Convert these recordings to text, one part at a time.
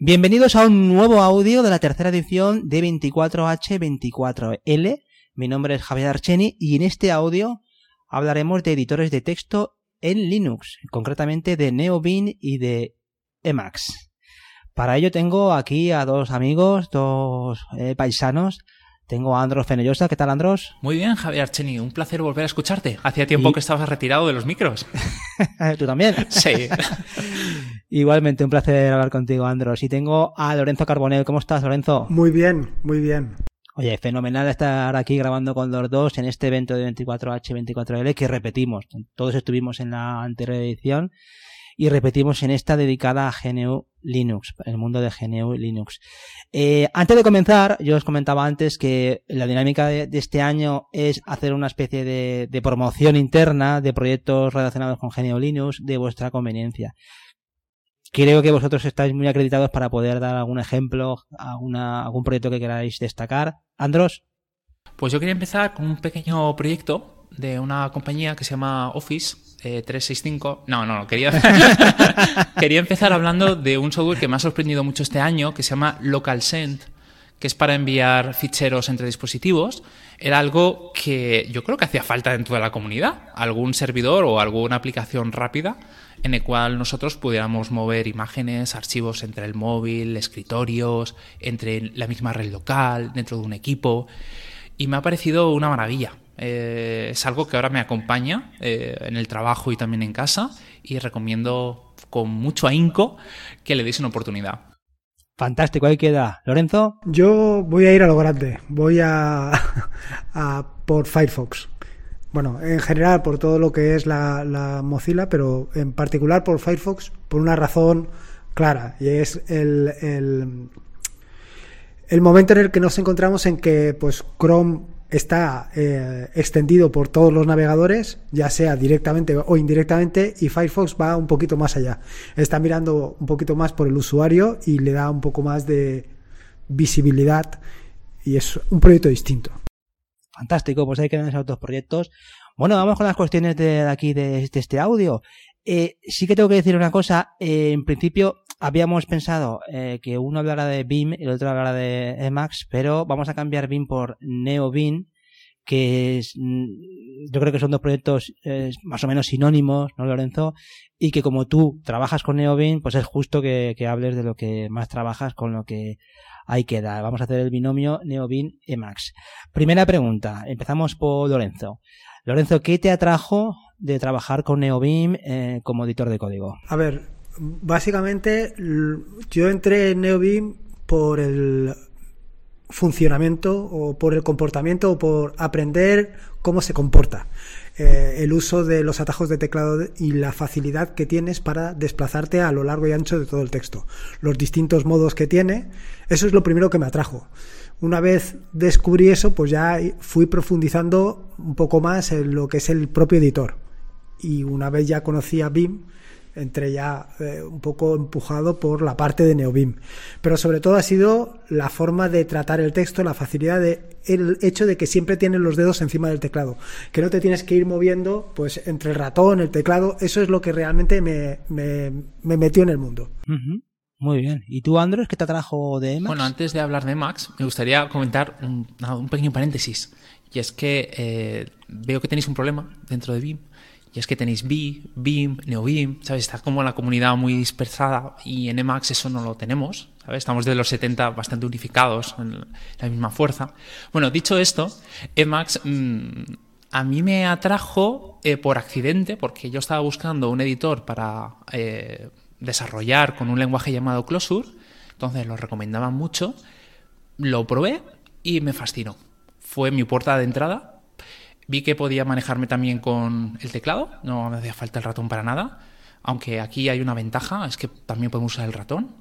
Bienvenidos a un nuevo audio de la tercera edición de 24H24L. Mi nombre es Javier Archeni y en este audio hablaremos de editores de texto en Linux, concretamente de NeoBean y de Emacs. Para ello tengo aquí a dos amigos, dos eh, paisanos. Tengo a Andros Fenellosa. ¿Qué tal, Andros? Muy bien, Javier Archeni. Un placer volver a escucharte. Hacía tiempo que estabas retirado de los micros. ¿Tú también? Sí. Igualmente, un placer hablar contigo, Andros. Y tengo a Lorenzo Carbonell. ¿Cómo estás, Lorenzo? Muy bien, muy bien. Oye, fenomenal estar aquí grabando con los dos en este evento de 24H24L que repetimos. Todos estuvimos en la anterior edición y repetimos en esta dedicada a GNU Linux, el mundo de GNU Linux. Eh, antes de comenzar, yo os comentaba antes que la dinámica de, este año es hacer una especie de, de, promoción interna de proyectos relacionados con GNU Linux de vuestra conveniencia. Creo que vosotros estáis muy acreditados para poder dar algún ejemplo, alguna, algún proyecto que queráis destacar. Andros. Pues yo quería empezar con un pequeño proyecto de una compañía que se llama Office 365. Eh, no, no, no, quería, quería empezar hablando de un software que me ha sorprendido mucho este año, que se llama LocalSend, que es para enviar ficheros entre dispositivos. Era algo que yo creo que hacía falta dentro de la comunidad, algún servidor o alguna aplicación rápida en el cual nosotros pudiéramos mover imágenes, archivos entre el móvil, escritorios, entre la misma red local, dentro de un equipo. Y me ha parecido una maravilla. Eh, es algo que ahora me acompaña eh, en el trabajo y también en casa y recomiendo con mucho ahínco que le deis una oportunidad. Fantástico, ahí queda. Lorenzo. Yo voy a ir a lo grande. Voy a, por Firefox. Bueno, en general por todo lo que es la, la, Mozilla, pero en particular por Firefox por una razón clara y es el, el, el momento en el que nos encontramos en que pues Chrome está eh, extendido por todos los navegadores, ya sea directamente o indirectamente, y Firefox va un poquito más allá. Está mirando un poquito más por el usuario y le da un poco más de visibilidad y es un proyecto distinto. Fantástico, pues hay que esos otros proyectos. Bueno, vamos con las cuestiones de aquí de, este audio. Eh, sí que tengo que decir una cosa. Eh, en principio habíamos pensado eh, que uno hablara de BIM y el otro hablara de Emacs, pero vamos a cambiar BIM por NeoBIM, que es, mm, yo creo que son dos proyectos eh, más o menos sinónimos, ¿no, Lorenzo? Y que como tú trabajas con NeoBIM, pues es justo que, que hables de lo que más trabajas con lo que ahí queda. Vamos a hacer el binomio NeoBIM Emacs. Primera pregunta. Empezamos por Lorenzo. Lorenzo, ¿qué te atrajo de trabajar con NeoBIM eh, como editor de código? A ver, básicamente yo entré en NeoBeam por el funcionamiento o por el comportamiento o por aprender cómo se comporta eh, el uso de los atajos de teclado y la facilidad que tienes para desplazarte a lo largo y ancho de todo el texto. Los distintos modos que tiene eso es lo primero que me atrajo. Una vez descubrí eso pues ya fui profundizando un poco más en lo que es el propio editor. Y una vez ya conocía BIM entre ya eh, un poco empujado por la parte de Neobim. Pero sobre todo ha sido la forma de tratar el texto, la facilidad de el hecho de que siempre tienes los dedos encima del teclado, que no te tienes que ir moviendo pues entre el ratón, el teclado, eso es lo que realmente me, me, metió en el mundo. Muy bien. ¿Y tú, Andrés, qué te trajo de Emacs? Bueno, antes de hablar de Emacs, me gustaría comentar un, un pequeño paréntesis. Y es que eh, veo que tenéis un problema dentro de BIM es que tenéis B, BIM, NeoBIM, ¿sabes? Está como la comunidad muy dispersada y en Emacs eso no lo tenemos, ¿sabes? Estamos desde los 70 bastante unificados, en la misma fuerza. Bueno, dicho esto, Emacs mm, a mí me atrajo eh, por accidente, porque yo estaba buscando un editor para eh, desarrollar con un lenguaje llamado Closure, entonces lo recomendaban mucho, lo probé y me fascinó. Fue mi puerta de entrada Vi que podía manejarme también con el teclado, no me hacía falta el ratón para nada, aunque aquí hay una ventaja, es que también podemos usar el ratón.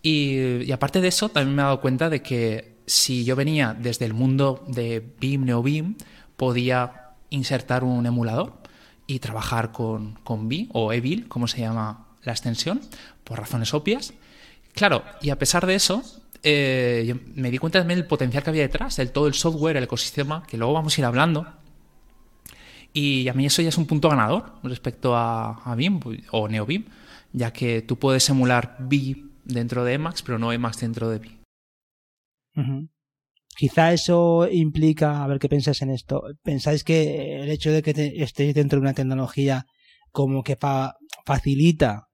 Y, aparte de eso, también me he dado cuenta de que si yo venía desde el mundo de BIM, NeoBIM, podía insertar un emulador y trabajar con, con BIM o EVIL, como se llama la extensión, por razones obvias. Claro, y a pesar de eso, eh, me di cuenta también del potencial que había detrás, del todo el software, el ecosistema, que luego vamos a ir hablando, y a mí eso ya es un punto ganador respecto a, BIM o NeoBIM, ya que tú puedes emular BIM dentro de Emacs, pero no Emacs dentro de Vim. Quizá eso implica, a ver qué pensáis en esto. ¿Pensáis que el hecho de que estéis dentro de una tecnología como que facilita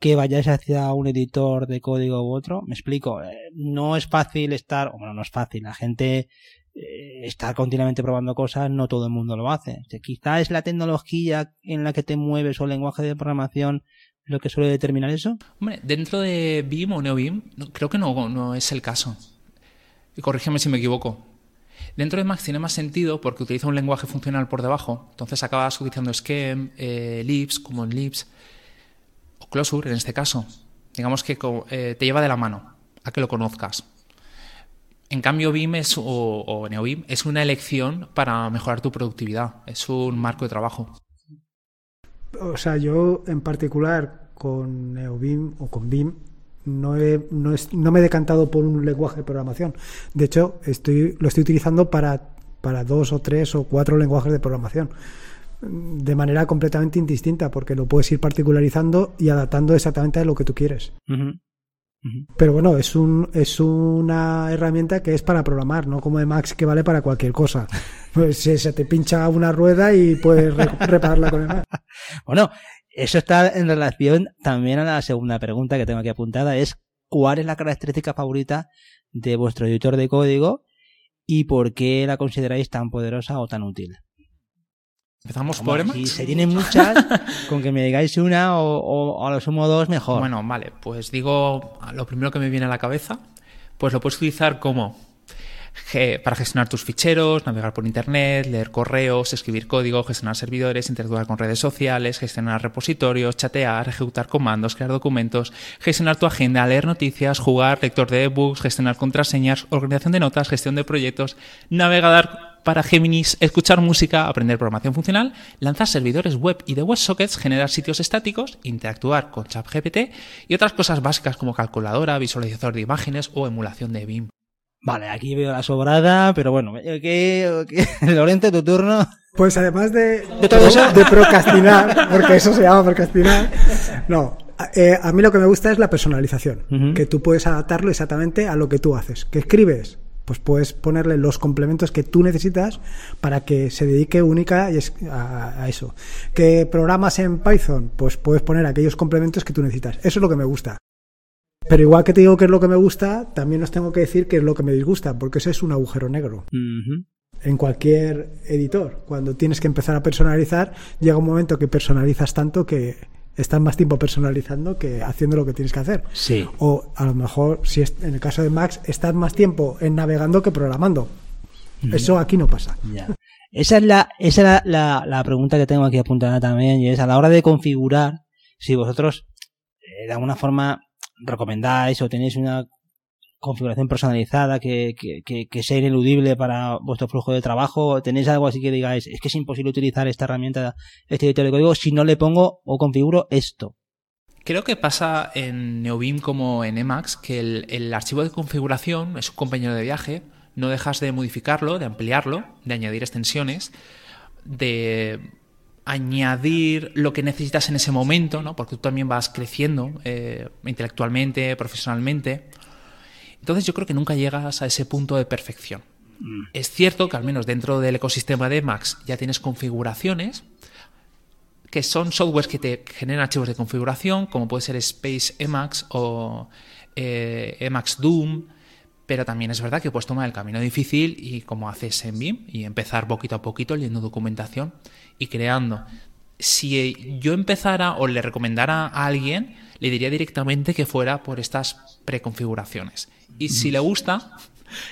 que vayáis hacia un editor de código u otro? Me explico. Eh, no es fácil estar, bueno, no es fácil. La gente eh, está continuamente probando cosas, no todo el mundo lo hace. quizá es la tecnología en la que te mueves o el lenguaje de programación lo que suele determinar eso. Hombre, dentro de BIM o NeoBIM, creo que no, no es el caso y corrígeme si me equivoco. Dentro de Max tiene más sentido porque utiliza un lenguaje funcional por debajo, entonces acabas utilizando Scheme, eh, Lips, como en Lips, o Closure en este caso. Digamos que eh, te lleva de la mano a que lo conozcas. En cambio, BIM es, o, o NeoBIM es una elección para mejorar tu productividad, es un marco de trabajo. O sea, yo en particular con NeoBIM o con BIM no, he, no, no, me he decantado por un lenguaje de programación. De hecho, estoy, lo estoy utilizando para, para dos o tres o cuatro lenguajes de programación de manera completamente indistinta, porque lo puedes ir particularizando y adaptando exactamente a lo que tú quieres. Pero bueno, es, un, es una herramienta que es para programar, no como de Max que vale para cualquier cosa. Pues se te pincha una rueda y puedes repararla con el Max. Bueno, eso está en relación también a la segunda pregunta que tengo aquí apuntada, es ¿cuál es la característica favorita de vuestro editor de código y por qué la consideráis tan poderosa o tan útil? ¿Empezamos por Emacs? Si se tienen muchas, con que me digáis una o, o, a lo sumo dos, mejor. Bueno, vale, pues digo lo primero que me viene a la cabeza, pues lo puedes utilizar como para gestionar tus ficheros, navegar por Internet, leer correos, escribir código, gestionar servidores, interactuar con redes sociales, gestionar repositorios, chatear, ejecutar comandos, crear documentos, gestionar tu agenda, leer noticias, jugar, lector de ebooks, gestionar contraseñas, organización de notas, gestión de proyectos, navegar para Geminis, escuchar música, aprender programación funcional, lanzar servidores web y de WebSockets, generar sitios estáticos, interactuar con ChatGPT y otras cosas básicas como calculadora, visualizador de imágenes o emulación de BIM. Vale, aquí veo la sobrada, pero bueno, ¿qué, Lorente, tu turno. Pues además de, de, todo eso? de procrastinar, porque eso se llama procrastinar, no, eh, a mí lo que me gusta es la personalización, que tú puedes adaptarlo exactamente a lo que tú haces. ¿Qué escribes? Pues puedes ponerle los complementos que tú necesitas para que se dedique única a, a eso. ¿Qué programas en Python? Pues puedes poner aquellos complementos que tú necesitas. Eso es lo que me gusta. Pero igual que te digo que es lo que me gusta, también os tengo que decir que es lo que me disgusta, porque ese es un agujero negro. En cualquier editor, cuando tienes que empezar a personalizar, llega un momento que personalizas tanto que estás más tiempo personalizando que haciendo lo que tienes que hacer. Sí. O a lo mejor, si es en el caso de Max, estás más tiempo en navegando que programando. Eso aquí no pasa. Esa es, la, esa es la, la, pregunta que tengo aquí apuntada también, y es a la hora de configurar, si vosotros eh, de alguna forma recomendáis o tenéis una configuración personalizada que, que, sea ineludible para vuestro flujo de trabajo? ¿Tenéis algo así que digáis, es que es imposible utilizar esta herramienta, este editor de código, si no le pongo o configuro esto? Creo que pasa en NeoBeam como en Emacs que el, el archivo de configuración es un compañero de viaje, no dejas de modificarlo, de ampliarlo, de añadir extensiones, de añadir lo que necesitas en ese momento, ¿no? porque tú también vas creciendo eh, intelectualmente, profesionalmente. Entonces yo creo que nunca llegas a ese punto de perfección. Mm. Es cierto que al menos dentro del ecosistema de Emacs ya tienes configuraciones que son softwares que te generan archivos de configuración, como puede ser Space Emacs o eh, Emacs Doom, pero también es verdad que puedes tomar el camino difícil y como haces en BIM y empezar poquito a poquito leyendo documentación y creando. Si yo empezara o le recomendara a alguien, le diría directamente que fuera por estas preconfiguraciones. Y si le gusta,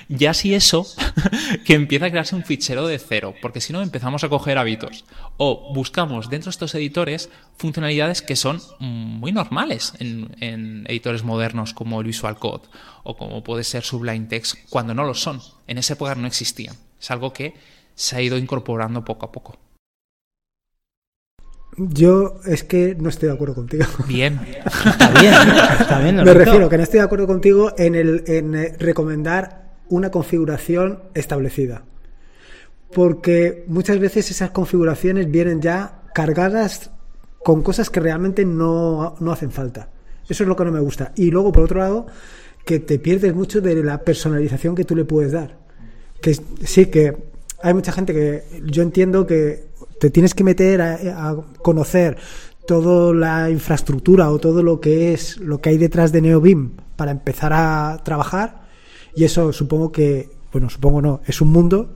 ya si eso, que empieza a crearse un fichero de cero, porque si no empezamos a coger hábitos. O buscamos dentro de estos editores funcionalidades que son muy normales en, editores modernos como el Visual Code o como puede ser Sublime Text cuando no lo son. En esa época no existían. Es algo que se ha ido incorporando poco a poco. Yo es que no estoy de acuerdo contigo. Bien. Está bien, está bien. Me refiero que no estoy de acuerdo contigo en, el, en eh, recomendar una configuración establecida. Porque muchas veces esas configuraciones vienen ya cargadas con cosas que realmente no, no hacen falta. Eso es lo que no me gusta. Y luego, por otro lado, que te pierdes mucho de la personalización que tú le puedes dar. Que sí, que hay mucha gente que yo entiendo que te tienes que meter a, conocer toda la infraestructura o todo lo que es lo que hay detrás de NeoBeam para empezar a trabajar. Y eso supongo que bueno supongo no es un mundo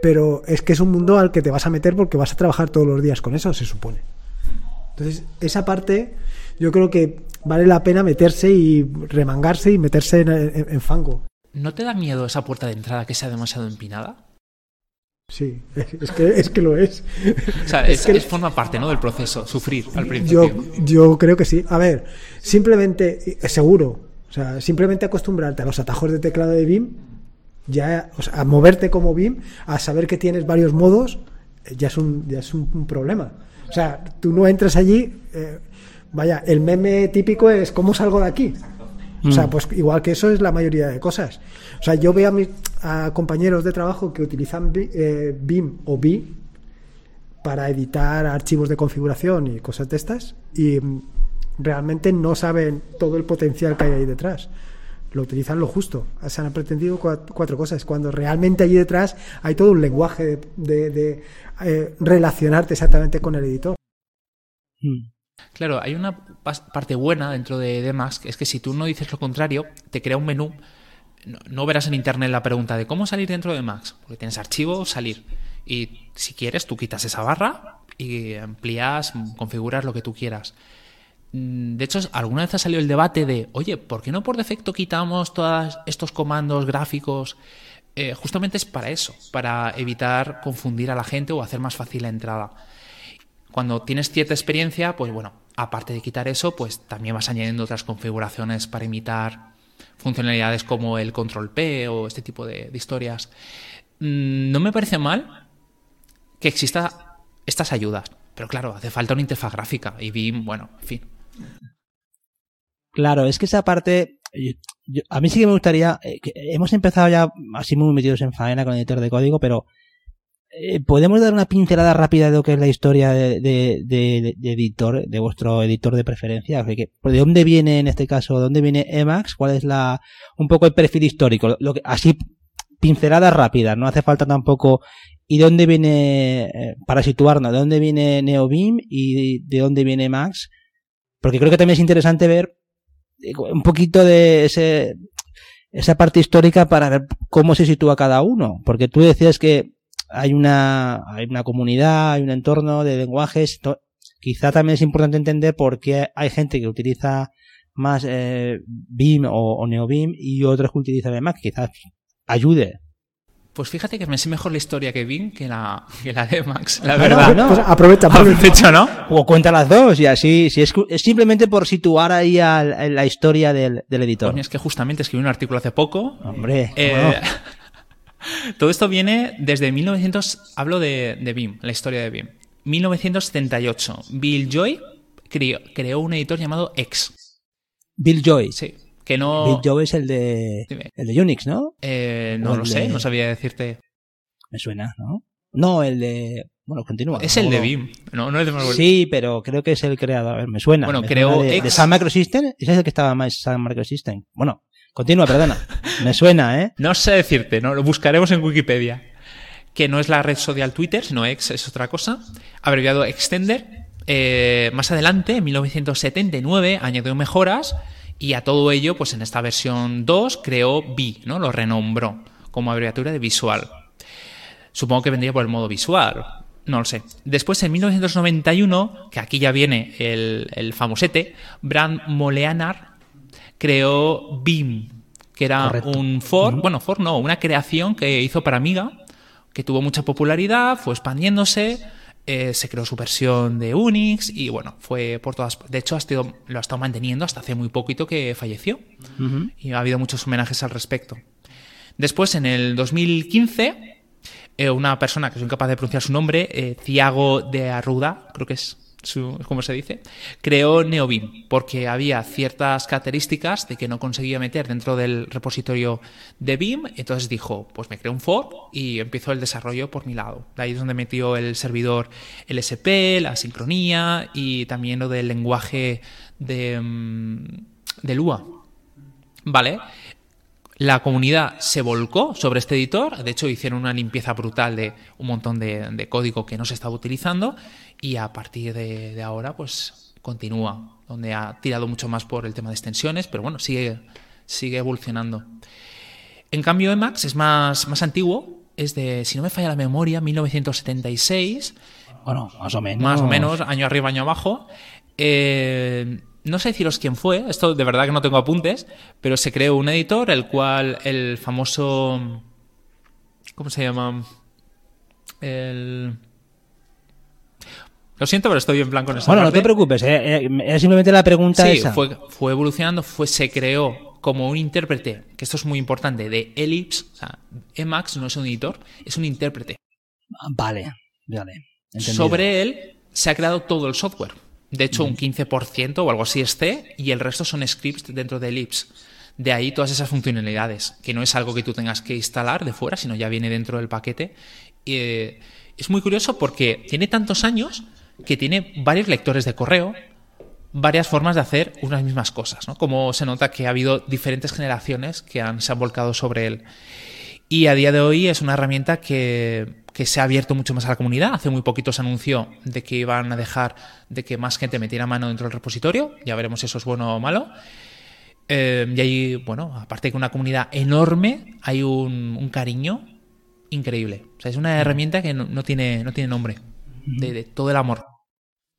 pero es que es un mundo al que te vas a meter porque vas a trabajar todos los días con eso se supone. Entonces esa parte yo creo que vale la pena meterse y remangarse y meterse en fango. ¿No te da miedo esa puerta de entrada que sea demasiado empinada? Sí es que es que lo es O sea, Es es, que- es- forma parte ¿no? del proceso, sufrir al Yo, principio. yo creo que sí. A ver, simplemente, eh, seguro, o sea, simplemente acostumbrarte a los atajos de teclado de BIM, ya, o sea, a moverte como BIM, a saber que tienes varios modos, eh, ya es un, ya es un, un problema. O sea, tú no entras allí, eh, vaya, el meme típico es ¿cómo salgo de aquí? O sea, pues igual que eso es la mayoría de cosas. O sea, yo veo a mis a compañeros de trabajo que utilizan eh, BIM o BI para editar archivos de configuración y cosas de estas y mm, realmente no saben todo el potencial que hay ahí detrás. Lo utilizan lo justo. Se han pretendido cua- cuatro cosas. Cuando realmente allí detrás hay todo un lenguaje de, de- de, eh, relacionarte exactamente con el editor. Mm. Claro, hay una parte buena dentro de Demax, que es que si tú no dices lo contrario, te crea un menú. No, no verás en internet la pregunta de cómo salir dentro de Max, porque tienes archivo, salir. Y si quieres, tú quitas esa barra y amplías, configuras lo que tú quieras. Mm, De hecho, alguna vez ha salido el debate de, oye, ¿por qué no por defecto quitamos todos estos comandos gráficos? Eh, justamente es para eso, para evitar confundir a la gente o hacer más fácil la entrada. Cuando tienes cierta experiencia, pues bueno, aparte de quitar eso, pues también vas añadiendo otras configuraciones para imitar funcionalidades como el control P o este tipo de, historias. Mm, No me parece mal que exista estas ayudas, pero claro, hace falta una interfaz gráfica y BIM, bueno, en fin. Claro, es que esa parte, a mí sí que me gustaría, eh, hemos empezado ya así muy metidos en faena con el editor de código, pero podemos dar una pincelada rápida de lo que es la historia de, de- de- de editor, de vuestro editor de preferencia. O sea, ¿De dónde viene en este caso, dónde viene Emacs? ¿Cuál es la, un poco el perfil histórico? Así, pinceladas rápidas, no hace falta tampoco, ¿y de dónde viene, eh, para situarnos, de dónde viene NeoBeam y de dónde viene Emacs? Porque creo que también es interesante ver eh, un poquito de ese, esa parte histórica para ver cómo se sitúa cada uno. Porque tú decías que hay una, hay una comunidad, hay un entorno de lenguajes. to- Quizá también es importante entender por qué hay gente que utiliza más eh, BIM o, o NeoBIM y otros que utilizan Emacs. Quizás ayude. Pues fíjate que me sé mejor la historia que BIM que la, que la de Max, la Bueno, verdad. bueno. Pues aprovecha, aprovecha. Aprovecho, ¿no? O cuenta las dos y así, si es, simplemente por situar ahí a la historia del, del editor. Coño, es que justamente escribí un artículo hace poco Hombre, Eh, bueno. todo esto viene desde 1900, hablo de, de BIM, la historia de BIM. 1978, Bill Joy creó, creó un editor llamado X. Bill Joy. Sí, que no... Bill Joy es el de, Dime. el de Unix, ¿no? eh, no lo sé, no sabía decirte. Me suena, ¿no? No, el de... Bueno, continúa. Es el de. BIM, no, no es de Marvel. Sí, pero creo que es el creador. A ver, me suena. Bueno, me suena de, X. de Sun Microsystem. Ese es el que estaba más Sun Microsystem. Bueno, continúa, perdona. me suena, ¿eh? No sé decirte, no lo buscaremos en Wikipedia. Que no es la red social Twitter, sino X es otra cosa. Abreviado Extender. Eh, más adelante, en 1979, añadió mejoras y a todo ello, pues en esta versión 2 creó V, ¿no? Lo renombró como abreviatura de visual. Supongo que vendría por el modo visual. No lo sé. Después, en 1991, que aquí ya viene el, el famosete, Brand Moleanar creó BIM, que era Correcto. un for, bueno, for no, una creación que hizo para Amiga, que tuvo mucha popularidad, fue expandiéndose, eh, se creó su versión de Unix y bueno, fue por todas. De hecho, ha lo ha estado manteniendo hasta hace muy poquito que falleció y ha habido muchos homenajes al respecto. Después, en el 2015, eh, una persona que soy incapaz de pronunciar su nombre, eh, Thiago de Arruda, creo que es, su, ¿cómo se dice? Creó NeoBeam, porque había ciertas características de que no conseguía meter dentro del repositorio de Beam, entonces dijo, pues me creo un for y empezó el desarrollo por mi lado. De ahí es donde metió el servidor LSP, la sincronía y también lo del lenguaje de, mm, de Lua. ¿Vale? La comunidad se volcó sobre este editor, de hecho hicieron una limpieza brutal de un montón de, de código que no se estaba utilizando y a partir de, de, ahora pues continúa, donde ha tirado mucho más por el tema de extensiones, pero bueno, sigue, sigue evolucionando. En cambio Emacs es más, más antiguo, es de, si no me falla la memoria, 1976. Bueno, más o menos. Más o menos, año arriba, año abajo. Eh, no sé deciros quién fue, esto de verdad que no tengo apuntes, pero se creó un editor, el cual el famoso... ¿Cómo se llama? El... Lo siento, pero estoy en blanco en esa Bueno, parte. no te preocupes, eh, eh, simplemente la pregunta sí, esa. Fue, fue evolucionando, fue, se creó como un intérprete, que esto es muy importante, de Ellipse, o sea, Emacs no es un editor, es un intérprete. Vale, vale. Entendido. Sobre él se ha creado todo el software. De hecho, un 15% o algo así es C y el resto son scripts dentro de Ellipse. De ahí todas esas funcionalidades, que no es algo que tú tengas que instalar de fuera, sino ya viene dentro del paquete. Eh, es muy curioso porque tiene tantos años que tiene varios lectores de correo, varias formas de hacer unas mismas cosas, ¿no? Como se nota que ha habido diferentes generaciones que han, se han volcado sobre él. Y a día de hoy es una herramienta que, que, se ha abierto mucho más a la comunidad. Hace muy poquito se anunció de que iban a dejar de que más gente metiera mano dentro del repositorio. Ya veremos si eso es bueno o malo. Eh, y hay, bueno, aparte de que una comunidad enorme, hay un, un cariño increíble. O sea, es una herramienta que no, no tiene, no tiene nombre. De, de, todo el amor.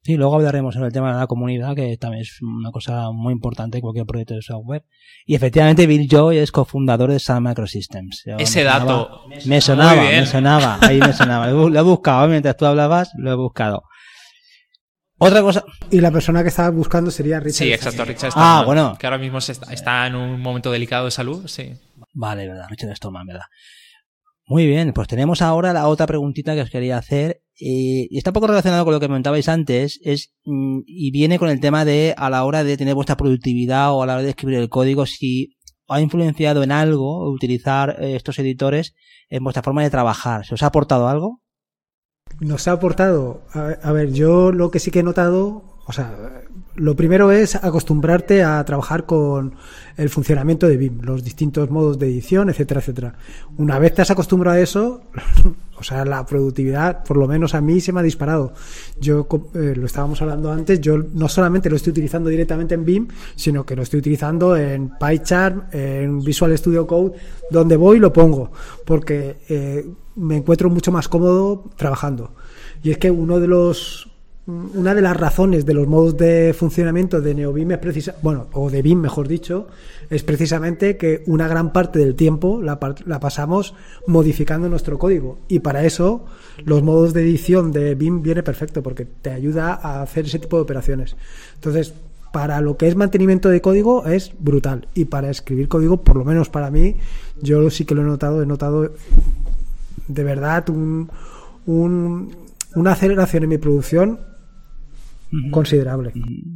Sí, luego hablaremos sobre el tema de la comunidad, que también es una cosa muy importante en cualquier proyecto de software. Y efectivamente, Bill Joy es cofundador de Sun Microsystems. Yo Ese me dato. Sonaba, me sonaba, me sonaba, ahí me sonaba. Lo he buscado, mientras tú hablabas, lo he buscado. Otra cosa. Y la persona que estaba buscando sería Richard. Sí, exacto, Richard Stallman. Ah, bueno. Que ahora mismo está, está, en un momento delicado de salud, sí. Vale, verdad, Richard Stallman, verdad. Muy bien, pues tenemos ahora la otra preguntita que os quería hacer eh, y está un poco relacionado con lo que comentabais antes es mm, y viene con el tema de a la hora de tener vuestra productividad o a la hora de escribir el código si ha influenciado en algo utilizar eh, estos editores en vuestra forma de trabajar. ¿Se os ha aportado algo? Nos ha aportado, a, a ver, yo lo que sí que he notado, o sea, lo primero es acostumbrarte a trabajar con el funcionamiento de BIM, los distintos modos de edición, etcétera, etcétera. Una vez te has acostumbrado a eso, o sea, la productividad, por lo menos a mí, se me ha disparado. Yo, eh, lo estábamos hablando antes, yo no solamente lo estoy utilizando directamente en BIM, sino que lo estoy utilizando en PyCharm, en Visual Studio Code, donde voy lo pongo, porque eh, me encuentro mucho más cómodo trabajando. Y es que uno de los una de las razones de los modos de funcionamiento de NeoBeam es precisa, bueno, o de BIM mejor dicho, es precisamente que una gran parte del tiempo la, la, pasamos modificando nuestro código y para eso los modos de edición de BIM viene perfecto porque te ayuda a hacer ese tipo de operaciones. Entonces, para lo que es mantenimiento de código es brutal y para escribir código, por lo menos para mí, yo sí que lo he notado, he notado de verdad un, una aceleración en mi producción considerable.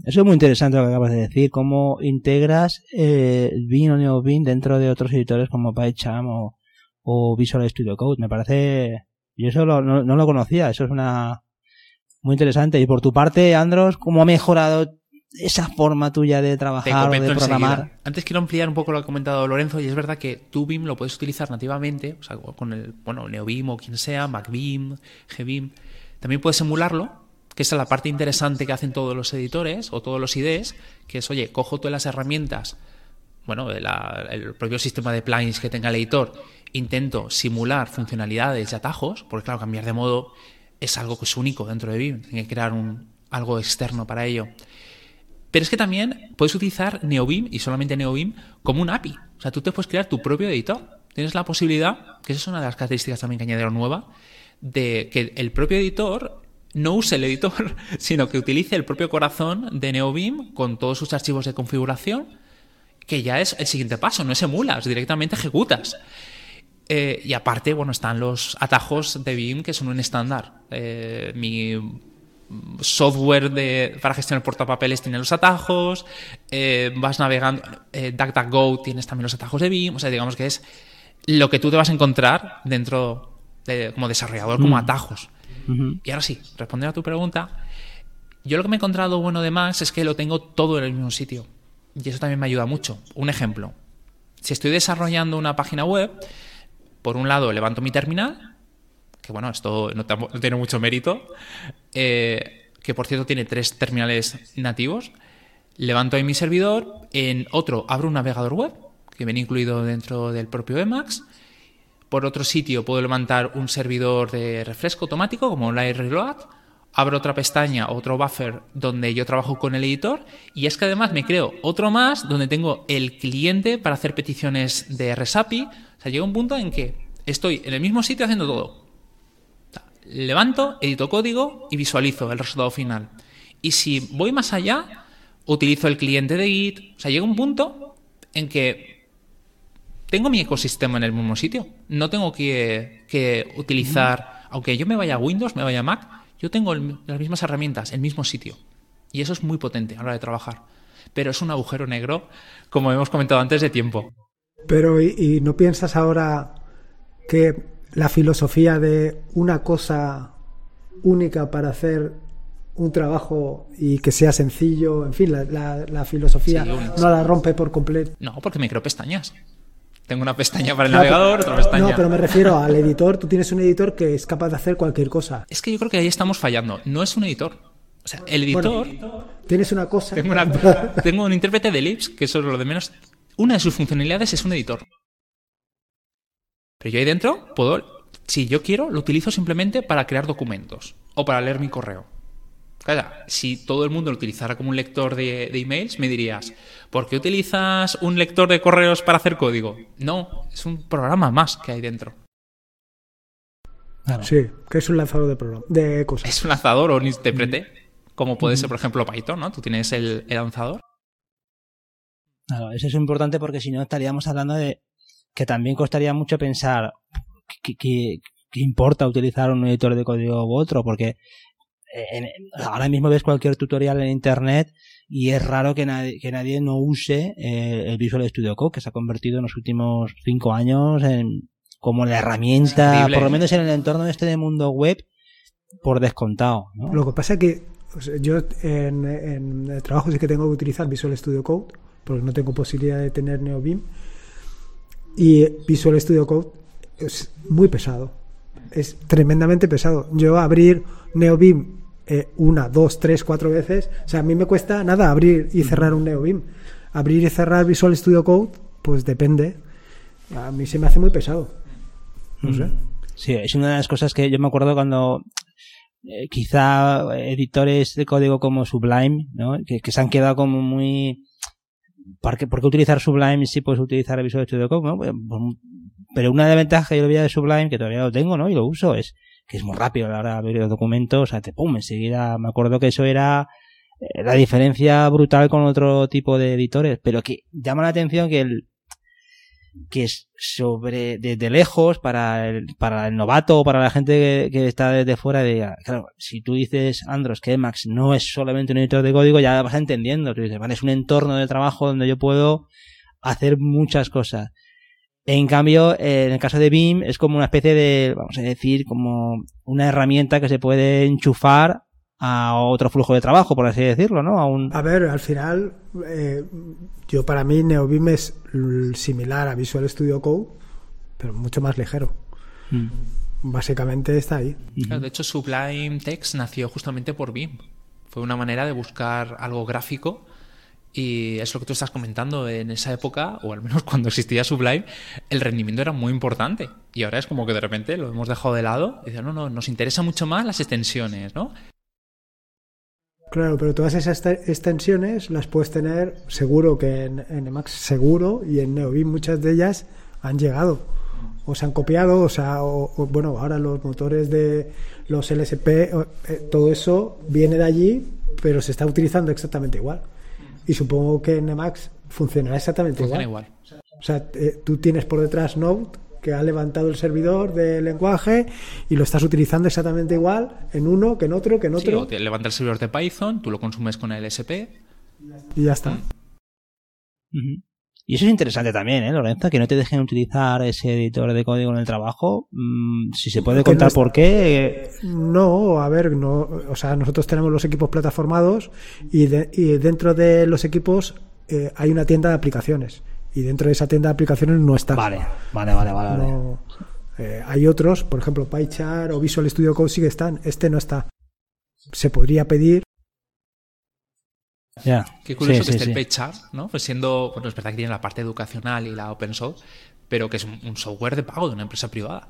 Eso es muy interesante lo que acabas de decir, cómo integras eh, BIM o NeoBeam dentro de otros editores como PyCharm o, o Visual Studio Code. Me parece, yo eso lo, no, no, lo conocía, eso es una muy interesante. Y por tu parte, Andros, ¿cómo ha mejorado esa forma tuya de trabajar o de programar? Enseguida. Antes quiero ampliar un poco lo que ha comentado Lorenzo y es verdad que tu BIM lo puedes utilizar nativamente, o sea, con el, bueno, NeoBeam o quien sea, MacBeam, GBeam. También puedes emularlo que esa es la parte interesante que hacen todos los editores o todos los IDEs, que es, oye, cojo todas las herramientas, bueno, el propio sistema de plugins que tenga el editor, intento simular funcionalidades y atajos, porque claro, cambiar de modo es algo que es único dentro de BIM, hay que crear un, algo externo para ello. Pero es que también puedes utilizar NeoBeam y solamente NeoBeam como un API. O sea, tú te puedes crear tu propio editor. Tienes la posibilidad, que esa es una de las características también que añadieron nueva, de que el propio editor no use el editor, sino que utilice el propio corazón de NeoBeam con todos sus archivos de configuración, que ya es el siguiente paso, no es emulas, directamente ejecutas. Eh, y aparte, bueno, están los atajos de BIM que son un estándar. Eh, mi software de, para gestionar portapapeles tiene los atajos, eh, vas navegando, DuckDuckGo tienes también los atajos de BIM, o sea, digamos que es lo que tú te vas a encontrar dentro de, como desarrollador, como atajos. Y ahora sí, responder a tu pregunta, yo lo que me he encontrado bueno de Max es que lo tengo todo en el mismo sitio. Y eso también me ayuda mucho. Un ejemplo, si estoy desarrollando una página web, por un lado levanto mi terminal, que bueno, esto no, tiene mucho mérito, eh, que por cierto tiene tres terminales nativos, levanto ahí mi servidor, en otro abro un navegador web, que viene incluido dentro del propio Emacs, por otro sitio puedo levantar un servidor de refresco automático como Light Reload, abro otra pestaña, otro buffer donde yo trabajo con el editor y es que además me creo otro más donde tengo el cliente para hacer peticiones de RESAPI. O sea, llega un punto en que estoy en el mismo sitio haciendo todo. levanto, edito código y visualizo el resultado final. Y si voy más allá, utilizo el cliente de Git. O sea, llega un punto en que tengo mi ecosistema en el mismo sitio. No tengo que, que utilizar, aunque yo me vaya a Windows, me vaya a Mac, yo tengo las mismas herramientas, el mismo sitio. Y eso es muy potente a la hora de trabajar. Pero es un agujero negro, como hemos comentado antes, de tiempo. Pero, ¿y, no piensas ahora que la filosofía de una cosa única para hacer un trabajo y que sea sencillo, en fin, la, filosofía no la rompe por completo? No, porque me creo pestañas. Tengo una pestaña para el navegador, otra pestaña. No, pero me refiero al editor. Tú tienes un editor que es capaz de hacer cualquier cosa. Es que yo creo que ahí estamos fallando. No es un editor. O sea, el editor. tienes una cosa. Tengo, tengo un intérprete de Ellipse, que eso es lo de menos. Una de sus funcionalidades es un editor. Pero yo ahí dentro puedo. Si yo quiero, lo utilizo simplemente para crear documentos o para leer mi correo si todo el mundo lo utilizara como un lector de, emails, me dirías, ¿por qué utilizas un lector de correos para hacer código? No, es un programa más que hay dentro. Sí, que es un lanzador de, de cosas. Es un lanzador o un intérprete, como puede ser, por ejemplo, Python, ¿no? Tú tienes el, lanzador. Claro, eso es importante porque si no estaríamos hablando de que también costaría mucho pensar qué importa utilizar un editor de código u otro, porque ahora mismo ves cualquier tutorial en internet y es raro que nadie, que nadie no use eh, el Visual Studio Code, que se ha convertido en los últimos cinco años en como la herramienta, por lo menos en el entorno este de mundo web, por descontado. Lo que pasa es que yo en, en, el trabajo sí que tengo que utilizar Visual Studio Code, porque no tengo posibilidad de tener NeoBeam. Y Visual Studio Code es muy pesado. Es tremendamente pesado. Yo abrir NeoBeam eh, una, dos, tres, cuatro veces. O sea, a mí me cuesta nada abrir y cerrar un NeoBeam. Abrir y cerrar Visual Studio Code, pues depende. A mí se me hace muy pesado. No sé. Sí, es una de las cosas que yo me acuerdo cuando eh, quizá editores de código como Sublime, ¿no? Que, se han quedado como muy... ¿Por qué, utilizar Sublime si puedes utilizar Visual Studio Code? Pues, pues, pero una de las ventajas que yo veía de Sublime, que todavía lo tengo, ¿no? Y lo uso, es que es muy rápido a la hora de abrir los documentos, o sea, te pum, enseguida me acuerdo que eso era eh, la diferencia brutal con otro tipo de editores, pero que llama la atención que el que es sobre desde lejos para el, para el novato o para la gente que, está desde fuera de claro si tú dices Andros que Emacs no es solamente un editor de código ya vas entendiendo es un entorno de trabajo donde yo puedo hacer muchas cosas en cambio, eh, en el caso de BIM es como una especie de, vamos a decir, como una herramienta que se puede enchufar a otro flujo de trabajo, por así decirlo, ¿no? A, ver, al final, eh, yo para mí NeoBeam es similar a Visual Studio Code, pero mucho más ligero. Mm. Básicamente está ahí. de hecho, Sublime Text nació justamente por BIM. Fue una manera de buscar algo gráfico y es lo que tú estás comentando, en esa época, o al menos cuando existía Sublime, el rendimiento era muy importante. Y ahora es como que de repente lo hemos dejado de lado y dicen, no, no, nos interesa mucho más las extensiones, ¿no? Claro, pero todas esas extensiones las puedes tener seguro que en, en Emacs seguro y en NeoBeam muchas de ellas han llegado o se han copiado, o sea, o, bueno, ahora los motores de los LSP, eh, todo eso viene de allí, pero se está utilizando exactamente igual. Y supongo que en Emacs funcionará exactamente igual. O sea, eh, tú tienes por detrás Node que ha levantado el servidor del lenguaje y lo estás utilizando exactamente igual en uno que en otro que en Sí, otro o te levanta el servidor de Python, tú lo consumes con el SP. y ya está. Ujú. Y eso es interesante también, ¿eh, Lorenzo? Que no te dejen utilizar ese editor de código en el trabajo. Mm, si se puede no contar por qué. No, a ver, no, o sea, nosotros tenemos los equipos plataformados y, de- y dentro de los equipos eh, hay una tienda de aplicaciones y dentro de esa tienda de aplicaciones no está. Vale, vale, vale, vale. No, eh, hay otros, por ejemplo, PyChart o Visual Studio Code sí que están, este no está. Se podría pedir, Qué curioso Sí, que sí, esté el ¿no? Pues siendo, bueno, es verdad que tiene la parte educacional y la open source, pero que es un, un software de pago de una empresa privada.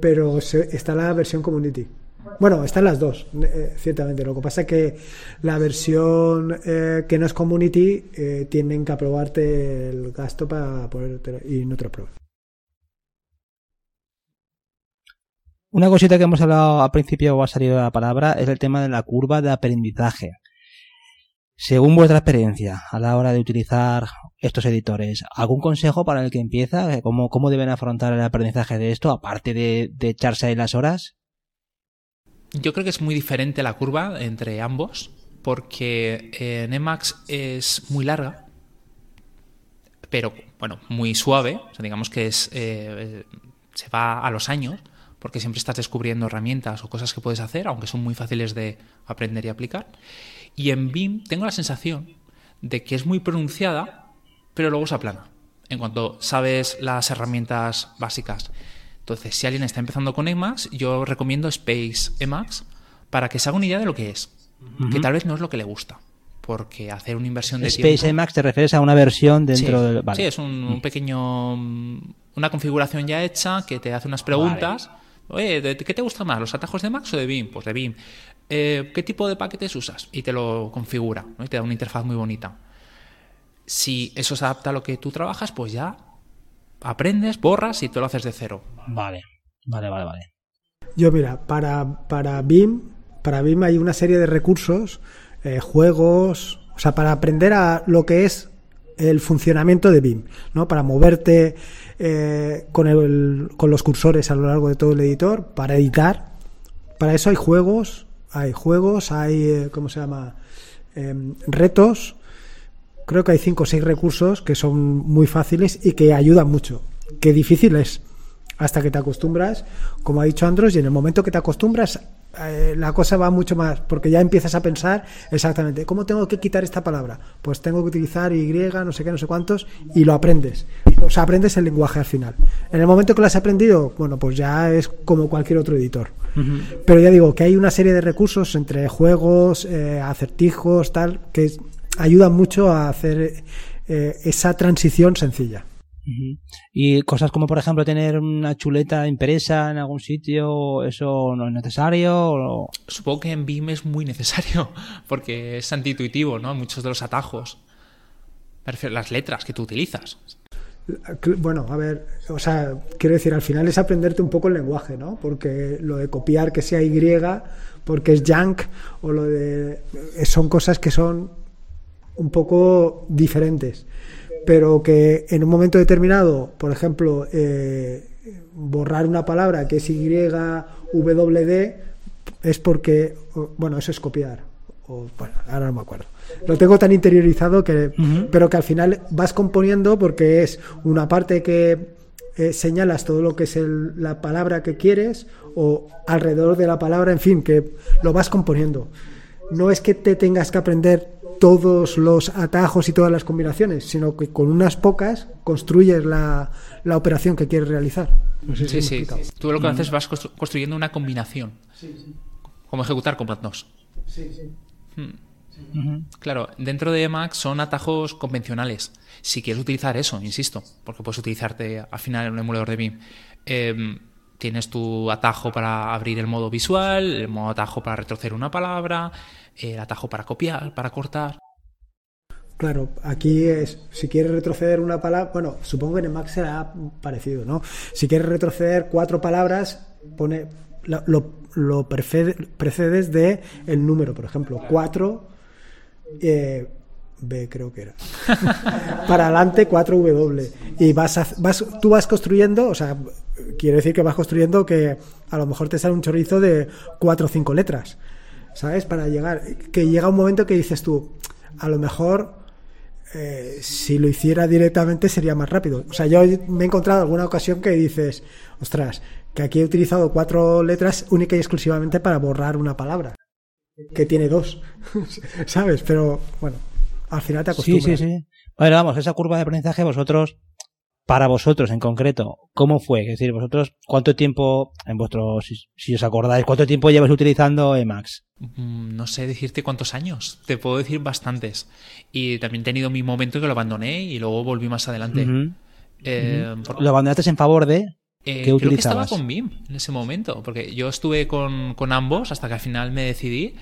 pero se- está la versión community. Bueno, están las dos, eh, ciertamente. Lo que pasa es que la versión eh, que no es community eh, tienen que aprobarte el gasto para poder y no te lo aprueban. Una cosita que hemos hablado al principio o ha salido la palabra es el tema de la curva de aprendizaje. Según vuestra experiencia a la hora de utilizar estos editores, ¿algún consejo para el que empieza? ¿Cómo, cómo deben afrontar el aprendizaje de esto, aparte de, de echarse ahí las horas? Yo creo que es muy diferente la curva entre ambos, porque en Emacs es muy larga, pero bueno, muy suave. O sea, digamos que es eh, se va a los años, porque siempre estás descubriendo herramientas o cosas que puedes hacer, aunque son muy fáciles de aprender y aplicar. Y en BIM tengo la sensación de que es muy pronunciada, pero luego se aplana. En cuanto sabes las herramientas básicas. Entonces, si alguien está empezando con Emacs, yo recomiendo Space Emacs para que se haga una idea de lo que es. Que tal vez no es lo que le gusta. Porque hacer una inversión de Space tiempo... Emacs te refieres a una versión dentro sí, del... Vale. sí, es un, un pequeño. mm, Una configuración ya hecha que te hace unas preguntas. Oye, ¿de qué te gusta más? ¿Los atajos de Max o de BIM? Pues de BIM. Eh, ¿Qué tipo de paquetes usas? Y te lo configura, ¿no? Y te da una interfaz muy bonita. Si eso se adapta a lo que tú trabajas, pues ya aprendes, borras y te lo haces de cero. Vale, vale, vale, vale. Yo, mira, para, para BIM, para BIM hay una serie de recursos, eh, juegos, o sea, para aprender a lo que es el funcionamiento de BIM, ¿no? Para moverte eh, con, el, con los cursores a lo largo de todo el editor, para editar. Para eso hay juegos, hay juegos, hay, eh, ¿cómo se llama? Em, retos. Creo que hay cinco o seis recursos que son muy fáciles y que ayudan mucho. Qué difícil es hasta que te acostumbras, como ha dicho Andros, y en el momento que te acostumbras, eh, la cosa va mucho más, porque ya empiezas a pensar exactamente, ¿cómo tengo que quitar esta palabra? Pues tengo que utilizar Y, no sé qué, no sé cuántos, y lo aprendes. O sea, aprendes el lenguaje al final. En el momento que lo has aprendido, bueno, pues ya es como cualquier otro editor. Pero ya digo que hay una serie de recursos entre juegos, eh, acertijos, tal, que ayudan mucho a hacer eh, esa transición sencilla. Y cosas como, por ejemplo, tener una chuleta impresa en algún sitio, ¿eso no es necesario? O- Supongo que en BIM es muy necesario, porque es antiintuitivo, ¿no? Muchos de los atajos. Las letras que tú utilizas. Bueno, a ver, o sea, quiero decir, al final es aprenderte un poco el lenguaje, ¿no? Porque lo de copiar que sea Y, porque es junk, o lo de. son cosas que son un poco diferentes. Pero que en un momento determinado, por ejemplo, eh, borrar una palabra que es YWD es porque, bueno, eso es copiar. O, bueno, ahora no me acuerdo. Lo tengo tan interiorizado que, pero que al final vas componiendo porque es una parte que eh, señalas todo lo que es el- la palabra que quieres o alrededor de la palabra, en fin, que lo vas componiendo. No es que te tengas que aprender todos los atajos y todas las combinaciones, sino que con unas pocas construyes la, la operación que quieres realizar. No sé si Sí, sí. explicado. Tú lo que haces vas constru- construyendo una combinación. Como ejecutar comandos. Ujú. Claro, dentro de Emacs son atajos convencionales. Si quieres utilizar eso, insisto, porque puedes utilizarte al final en un emulador de BIM. em, tienes tu atajo para abrir el modo visual, el modo atajo para retroceder una palabra, el atajo para copiar, para cortar. Claro, aquí es, si quieres retroceder una palabra, bueno, supongo que en Emacs será parecido, ¿no? Si quieres retroceder cuatro palabras, pone lo, lo, lo precede- precedes de el número, por ejemplo, 4 B creo que era. Para adelante 4W. Y vas, a- vas tú vas construyendo, o sea, quiere decir que vas construyendo que a lo mejor te sale un chorizo de cuatro o cinco letras, ¿sabes? Para llegar, que llega un momento que dices tú, a lo mejor eh, si lo hiciera directamente sería más rápido. O sea, yo me he encontrado alguna ocasión que dices, ostras, que aquí he utilizado cuatro letras única y exclusivamente para borrar una palabra, que tiene dos, ¿sabes? Pero bueno, al final te Sí, acostumbras. sí, sí. Bueno, vamos, esa curva de aprendizaje vosotros, para vosotros en concreto, ¿cómo fue? Es decir, vosotros, ¿cuánto tiempo, en vuestro, si, si os acordáis, cuánto tiempo llevas utilizando Emacs? Mm, No sé decirte cuántos años, te puedo decir bastantes. Y también he tenido mi momento que lo abandoné y luego volví más adelante. Eh, por- Lo abandonaste en favor de... eh, ¿qué creo que estaba con BIM en ese momento, porque yo estuve con, con ambos hasta que al final me decidí.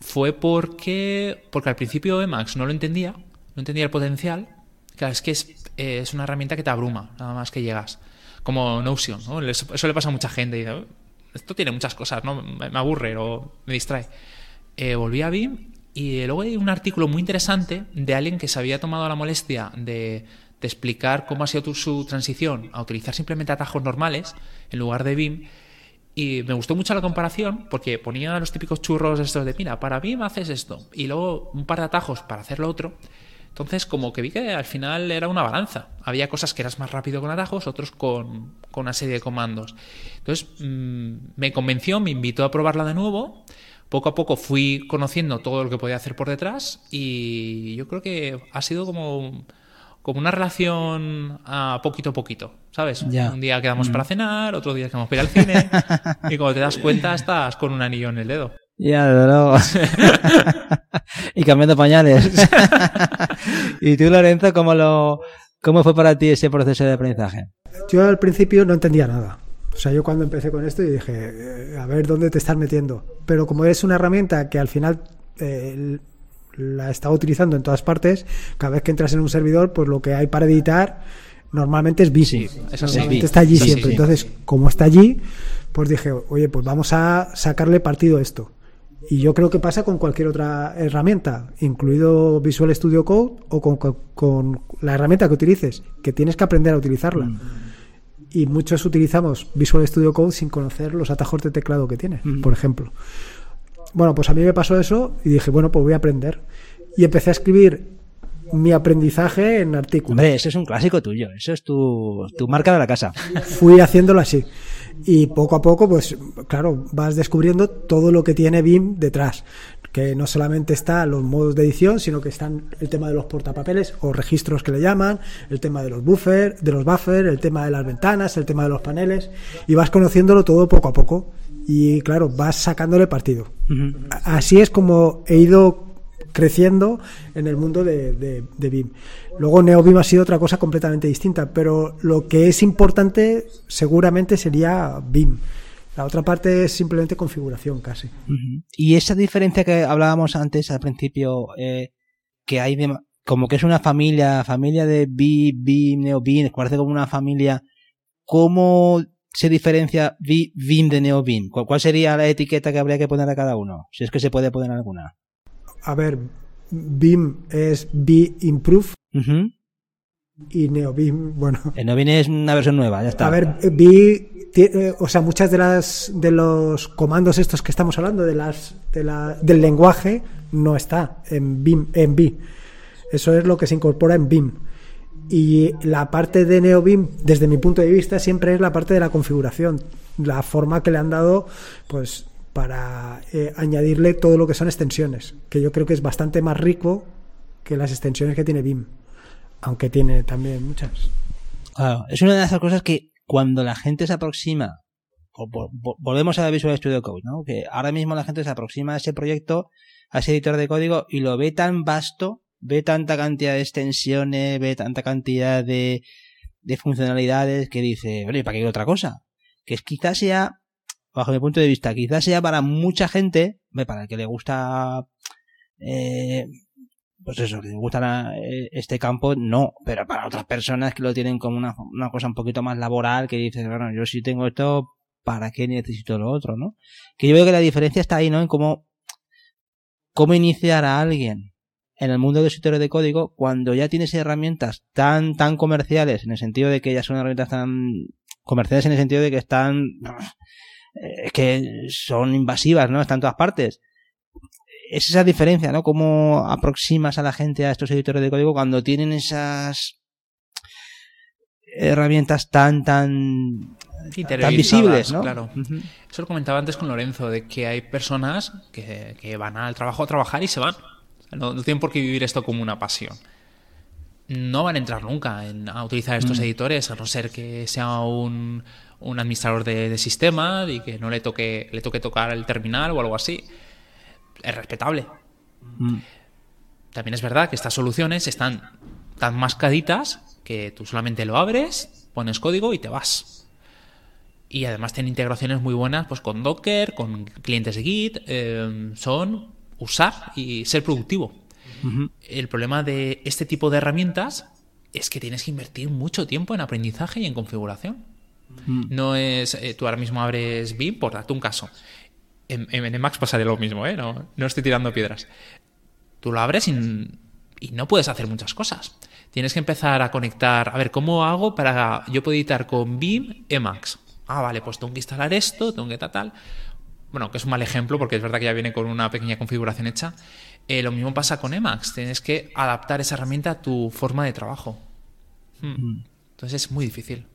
Fue porque, porque al principio Emacs no lo entendía, no entendía el potencial. Claro, es que es, es una herramienta que te abruma, nada más que llegas. Como Notion, ¿no? Les- Eso le pasa a mucha gente. dice, "Oh, esto tiene muchas cosas, ¿no? Me, aburre o me distrae. Eh, volví a BIM y luego hay un artículo muy interesante de alguien que se había tomado la molestia de, explicar cómo ha sido su transición a utilizar simplemente atajos normales en lugar de BIM. Y me gustó mucho la comparación porque ponía los típicos churros estos de, mira, para BIM haces esto y luego un par de atajos para hacer lo otro. Entonces, como que vi que al final era una balanza. Había cosas que eras más rápido con atajos, otros con, con una serie de comandos. Entonces, mm, me convenció, me invitó a probarla de nuevo. Poco a poco fui conociendo todo lo que podía hacer por detrás y yo creo que ha sido como, como una relación a poquito a poquito, ¿sabes? Ya. Un día quedamos para cenar, otro día quedamos para ir al cine y cuando te das cuenta estás con un anillo en el dedo. Ya, desde luego. y cambiando pañales. ¿Y tú, Lorenzo, cómo lo, cómo fue para ti ese proceso de aprendizaje? Yo al principio no entendía nada. O sea, yo cuando empecé con esto dije, eh, a ver dónde te estás metiendo. Pero como es una herramienta que al final eh, la estaba utilizando en todas partes, cada vez que entras en un servidor, pues lo que hay para editar normalmente es bici. Sí, eso sí. Normalmente Es está allí Sí, sí, siempre. sí. Entonces, como está allí, pues dije, oye, pues vamos a sacarle partido a esto. Y yo creo que pasa con cualquier otra herramienta, incluido Visual Studio Code o con, con- con la herramienta que utilices, que tienes que aprender a utilizarla. Y muchos utilizamos Visual Studio Code sin conocer los atajos de teclado que tiene, Ujú. por ejemplo. Bueno, pues a mí me pasó eso y dije, bueno, pues voy a aprender. Y empecé a escribir mi aprendizaje en artículos. Hombre, eso es un clásico tuyo. Eso es tu, tu marca de la casa. fui haciéndolo así. Y poco a poco, pues claro, vas descubriendo todo lo que tiene BIM detrás. Que no solamente está los modos de edición, sino que están el tema de los portapapeles o registros que le llaman, el tema de los buffer, de los buffer, el tema de las ventanas, el tema de los paneles, y vas conociéndolo todo poco a poco. Y claro, vas sacándole partido. Así es como he ido creciendo en el mundo de, BIM. Luego NeoBIM ha sido otra cosa completamente distinta, pero lo que es importante seguramente sería BIM. La otra parte es simplemente configuración casi. Y esa diferencia que hablábamos antes al principio, eh, que hay de- como que es una familia, familia de BIM, BIM, NeoBIM, parece como una familia. ¿Cómo se diferencia Bi- BIM de NeoBIM? ¿Cuál, cuál sería la etiqueta que habría que poner a cada uno? Si es que se puede poner alguna. A ver, BIM es B Improve Ujú. y NeoBIM, bueno, El NeoBIM es una versión nueva, ya está. A ver, vi, eh, o sea, muchas de las de los comandos estos que estamos hablando de las de la, del lenguaje no está en BIM en B. Eso es lo que se incorpora en BIM. Y la parte de NeoBIM, desde mi punto de vista, siempre es la parte de la configuración, la forma que le han dado, pues, para eh, añadirle todo lo que son extensiones, que yo creo que es bastante más rico que las extensiones que tiene BIM, aunque tiene también muchas. Claro, es una de esas cosas que cuando la gente se aproxima, volvemos a Visual Studio Code, ¿no? Que ahora mismo la gente se aproxima a ese proyecto, a ese editor de código y lo ve tan vasto, ve tanta cantidad de extensiones, ve tanta cantidad de, de funcionalidades que dice, bueno, ¿y para qué quiero otra cosa? Que quizás sea, bajo mi punto de vista, quizás sea para mucha gente, para el que le gusta eh, pues eso, que les gusta eh, este campo, no, pero para otras personas que lo tienen como una, una cosa un poquito más laboral, que dices, bueno, yo si tengo esto, ¿para qué necesito lo otro, no? Que yo veo que la diferencia está ahí, ¿no? En cómo, cómo iniciar a alguien en el mundo de editores de código, cuando ya tienes herramientas tan, tan comerciales, en el sentido de que ya son herramientas tan comerciales en el sentido de que están, eh, que son invasivas, ¿no? Están en todas partes. Es esa diferencia, ¿no? Cómo aproximas a la gente a estos editores de código cuando tienen esas herramientas tan, tan, tan visibles, ¿no? Claro. Eso lo comentaba antes con Lorenzo, de que hay personas que, que van al trabajo a trabajar y se van. No, no, tienen por qué vivir esto como una pasión. No van a entrar nunca en, a utilizar estos mm. editores, a no ser que sea un, un administrador de, de sistemas y que no le toque, le toque tocar el terminal o algo así. Es respetable. Mm. También es verdad que estas soluciones están tan mascaditas que tú solamente lo abres, pones código y te vas. Y además tienen integraciones muy buenas pues con Docker, con clientes de Git. Eh, son usar y ser productivo. El problema de este tipo de herramientas es que tienes que invertir mucho tiempo en aprendizaje y en configuración. No es, eh, tú ahora mismo abres BIM, por darte un caso. En, en, Emacs pasaría lo mismo, ¿eh? No, no, estoy tirando piedras. Tú lo abres y, y, no puedes hacer muchas cosas. Tienes que empezar a conectar, a ver, ¿cómo hago para yo puedo editar con BIM Emacs? Ah, vale, pues tengo que instalar esto, tengo que tal, tal bueno, que es un mal ejemplo porque es verdad que ya viene con una pequeña configuración hecha. Eh, lo mismo pasa con Emacs, tienes que adaptar esa herramienta a tu forma de trabajo. Hmm. Mm. Entonces es muy difícil.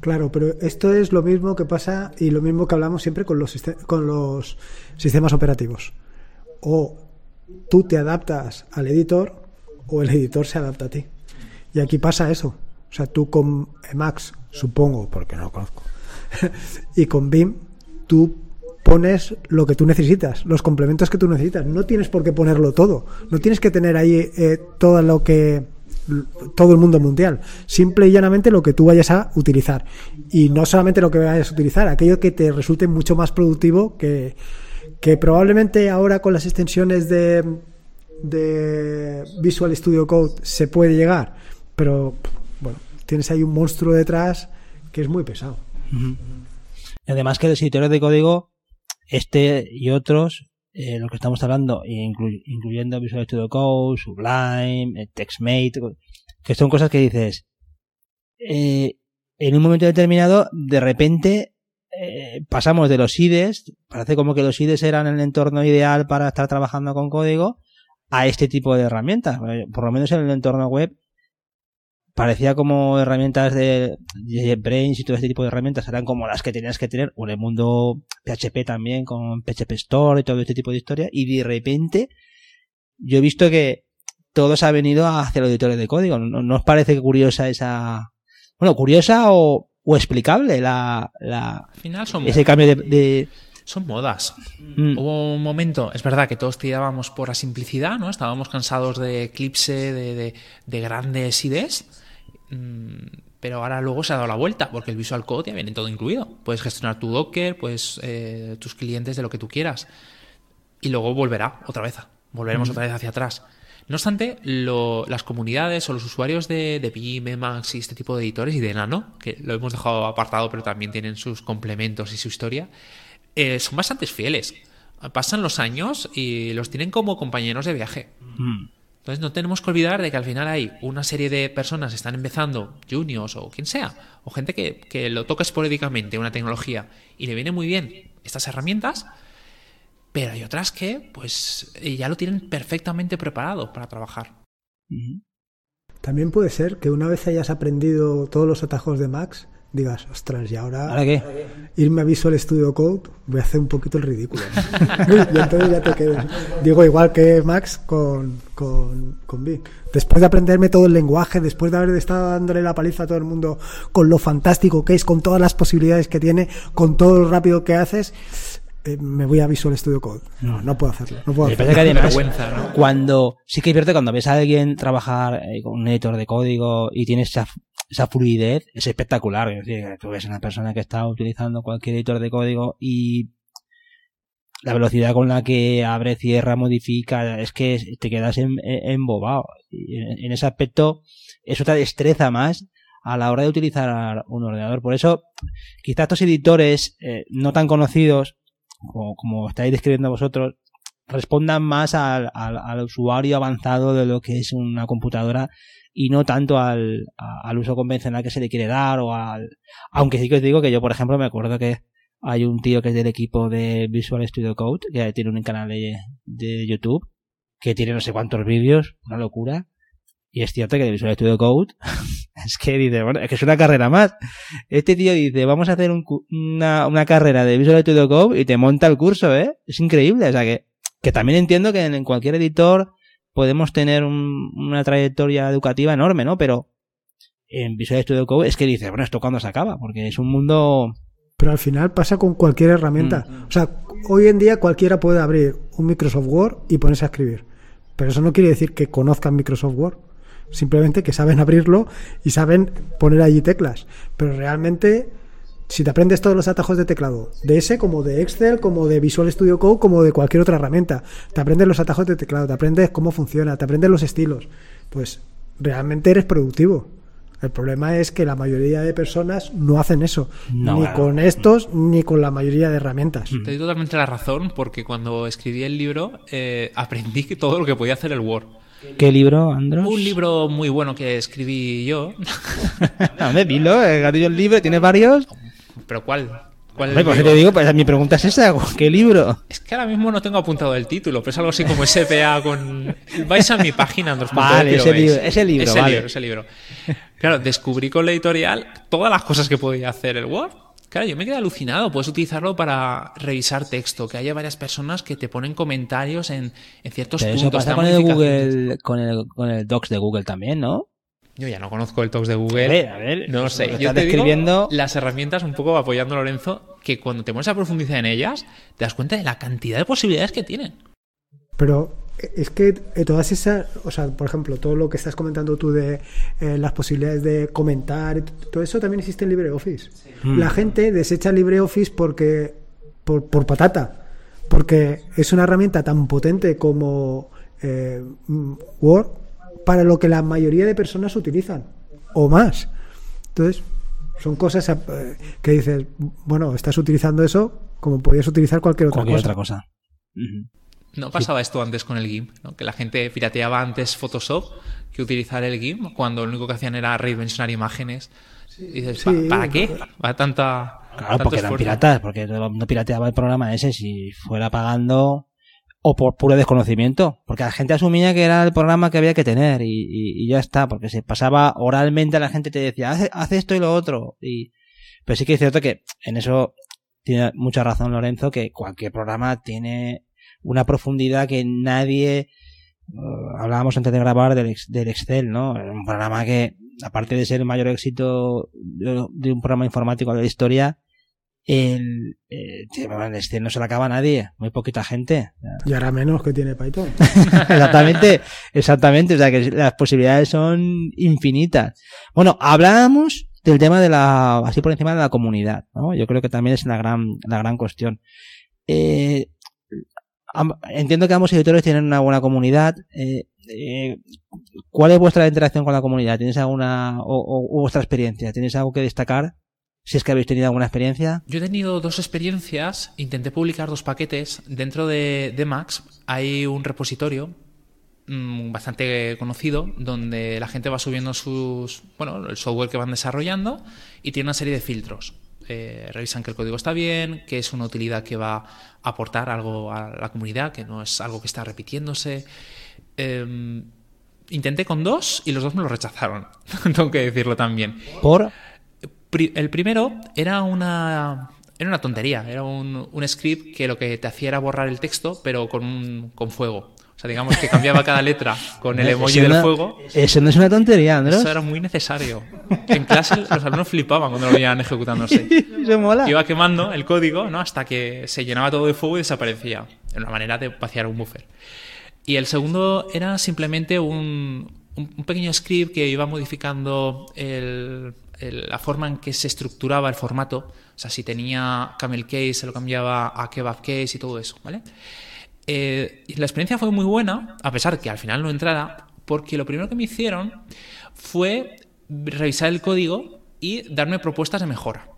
Claro, pero esto es lo mismo que pasa y lo mismo que hablamos siempre con los, con los sistemas operativos. O tú te adaptas al editor o el editor se adapta a ti. Y aquí pasa eso. O sea, tú con Emacs, supongo, porque no lo conozco, y con BIM, tú pones lo que tú necesitas, los complementos que tú necesitas. No tienes por qué ponerlo todo. No tienes que tener ahí eh, todo lo que todo el mundo mundial. Simple y llanamente lo que tú vayas a utilizar. Y no solamente lo que vayas a utilizar, aquello que te resulte mucho más productivo que, que probablemente ahora con las extensiones de, de Visual Studio Code se puede llegar. Pero bueno, tienes ahí un monstruo detrás que es muy pesado. Además que los editores de código este y otros, eh, lo que estamos hablando, incluyendo Visual Studio Code, Sublime, eh, TextMate, que son cosas que dices, eh, en un momento determinado, de repente, eh, pasamos de los IDEs, parece como que los IDEs eran el entorno ideal para estar trabajando con código, a este tipo de herramientas. Por lo menos en el entorno web, parecía como herramientas de, Brains y todo este tipo de herramientas eran como las que tenías que tener, o en el mundo PHP también, con PHP Store y todo este tipo de historia, y de repente yo he visto que todo se ha venido hacia los editores de código. ¿No, os parece curiosa esa, bueno, curiosa o, o explicable la, la Al final son ese cambio de, son modas. Mm. Hubo un momento, es verdad que todos tirábamos por la simplicidad, ¿no? Estábamos cansados de Eclipse, de, de, de grandes ideas pero ahora luego se ha dado la vuelta porque el Visual Code ya viene todo incluido. Puedes gestionar tu Docker, pues tus clientes de lo que tú quieras. Y luego volverá otra vez. Volveremos otra vez hacia atrás. No obstante, las comunidades o los usuarios de, de Emacs y este tipo de editores y de Nano, que lo hemos dejado apartado pero también tienen sus complementos y su historia, eh, son bastante fieles. Pasan los años y los tienen como compañeros de viaje. Entonces no tenemos que olvidar de que al final hay una serie de personas que están empezando, juniors o quien sea, o gente que, que lo toca esporádicamente, una tecnología, y le viene muy bien estas herramientas, pero hay otras que pues ya lo tienen perfectamente preparado para trabajar. También puede ser que una vez hayas aprendido todos los atajos de Max, digas, ostras, y ahora, ¿Ahora qué? irme a Visual Studio Code, voy a hacer un poquito el ridículo. y entonces ya te quedas. Digo, igual que Max con, con, con B. Después de aprenderme todo el lenguaje, después de haber estado dándole la paliza a todo el mundo con lo fantástico que es, con todas las posibilidades que tiene, con todo lo rápido que haces, eh, me voy a Visual Studio Code. No, no puedo hacerlo. No puedo hacerlo. Que además, ¿no? Cuando, sí que es cierto, cuando ves a alguien trabajar eh, con un editor de código y tienes esa esa fluidez es espectacular. Es decir, tú ves una persona que está utilizando cualquier editor de código y la velocidad con la que abre, cierra, modifica, es que te quedas embobado. En, ese aspecto, eso te destreza más a la hora de utilizar un ordenador. Por eso, quizás estos editores eh, no tan conocidos, como, estáis describiendo vosotros, respondan más al, al usuario avanzado de lo que es una computadora y no tanto al, al uso convencional que se le quiere dar o al... Aunque sí que os digo que yo, por ejemplo, me acuerdo que hay un tío que es del equipo de Visual Studio Code, que tiene un canal de, de YouTube, que tiene no sé cuántos vídeos, una locura. Y es cierto que de Visual Studio Code, es que dice, bueno, es que es una carrera más. Este tío dice, vamos a hacer un una, una carrera de Visual Studio Code y te monta el curso, ¿eh? Es increíble, o sea que, que también entiendo que en cualquier editor podemos tener un- una trayectoria educativa enorme, ¿no? Pero en Visual Studio Code es que dices, bueno, ¿esto cuándo se acaba? Porque es un mundo... Pero al final pasa con cualquier herramienta. O sea, hoy en día cualquiera puede abrir un Microsoft Word y ponerse a escribir. Pero eso no quiere decir que conozcan Microsoft Word. Simplemente que saben abrirlo y saben poner allí teclas. Pero realmente, si te aprendes todos los atajos de teclado, de ese como de Excel, como de Visual Studio Code, como de cualquier otra herramienta, te aprendes los atajos de teclado, te aprendes cómo funciona, te aprendes los estilos, pues realmente eres productivo. El problema es que la mayoría de personas no hacen eso, No, ni claro. con estos ni con la mayoría de herramientas. Te doy totalmente la razón porque cuando escribí el libro eh, aprendí todo lo que podía hacer el Word. ¿Qué libro, Andros? Un libro muy bueno que escribí yo. Hombre, dilo, el gatillo el libro, ¿tiene varios? ¿Pero cuál? ¿Cuál pues te digo, pues mi pregunta es esa, ¿qué libro? Es que ahora mismo no tengo apuntado el título, pero es algo así como SPA con... Vais a mi página, Andros. Vale, ese libro- ese libro, Ese vale. libro, ese libro. Claro, descubrí con la editorial todas las cosas que podía hacer el Word. Claro, yo me quedé alucinado. Puedes utilizarlo para revisar texto, que haya varias personas que te ponen comentarios en, en ciertos Pero puntos. eso pasa con el. Google, con el, con el Docs de Google también, ¿no? Yo ya no conozco el Talks de Google. A ver, a ver, no sé. Yo estás te digo describiendo- las herramientas, un poco apoyando a Lorenzo, que cuando te pones a profundizar en ellas, te das cuenta de la cantidad de posibilidades que tienen. Pero es que eh, todas esas, o sea, por ejemplo, todo lo que estás comentando tú de eh, las posibilidades de comentar, todo eso también existe en LibreOffice. La gente desecha LibreOffice porque por, por patata, porque es una herramienta tan potente como eh, mm, Word para lo que la mayoría de personas utilizan o más. Entonces, son cosas eh, que dices, bueno, estás utilizando eso como podías utilizar cualquier otra Cualquier cosa. otra cosa. Ujú. ¿No pasaba esto antes con el GIMP? ¿no? Que la gente pirateaba antes Photoshop que utilizar el GIMP cuando lo único que hacían era redimensionar imágenes. Y dices, ¿pa- Sí, ¿para qué? ¿Para tanta. Claro, tanto porque eran piratas, porque no pirateaba el programa ese si fuera pagando o por puro desconocimiento, porque la gente asumía que era el programa que había que tener y, ya está, porque se pasaba oralmente a la gente te decía, haz, esto y lo otro. Y, pero sí que es cierto que en eso tiene mucha razón Lorenzo, que cualquier programa tiene una profundidad que nadie... eh, hablábamos antes de grabar del, ex- del Excel, ¿no? Un programa que, aparte de ser el mayor éxito de un programa informático de la historia, el, eh, el Excel no se lo acaba a nadie, muy poquita gente. Y ahora menos que tiene Python. exactamente, exactamente, o sea que las posibilidades son infinitas. Bueno, hablábamos del tema de la, así por encima de la comunidad, ¿no? Yo creo que también es la gran, la gran cuestión. Eh, entiendo que ambos editores tienen una buena comunidad. Eh, eh, ¿Cuál es vuestra interacción con la comunidad? ¿Tienes alguna, o, o- o vuestra experiencia? ¿Tienes algo que destacar? Si es que habéis tenido alguna experiencia. Yo he tenido dos experiencias. Intenté publicar dos paquetes. Dentro de, de Max hay un repositorio mm, bastante conocido donde la gente va subiendo sus bueno el software que van desarrollando y tiene una serie de filtros Eh, revisan que el código está bien que es una utilidad que va a aportar algo a la comunidad que no es algo que está repitiéndose Em, intenté con dos y los dos me lo rechazaron tengo que decirlo también Por, Pri- el primero era una era una tontería, era un, un script que lo que te hacía era borrar el texto, pero con, un- con fuego. O sea, digamos que cambiaba cada letra con el emoji Eso del no- fuego. Eso no es una tontería, Andros. Eso era muy necesario. En clase los alumnos flipaban cuando lo veían ejecutándose. Eso mola. Iba quemando el código ¿no? hasta que se llenaba todo de fuego y desaparecía. Era una manera de vaciar un buffer. Y el segundo era simplemente un, un- pequeño script que iba modificando el- la forma en que se estructuraba el formato. O sea, si tenía camel case, se lo cambiaba a kebab case y todo eso, ¿vale? Eh, la experiencia fue muy buena, a pesar que al final no entrara, porque lo primero que me hicieron fue revisar el código y darme propuestas de mejora.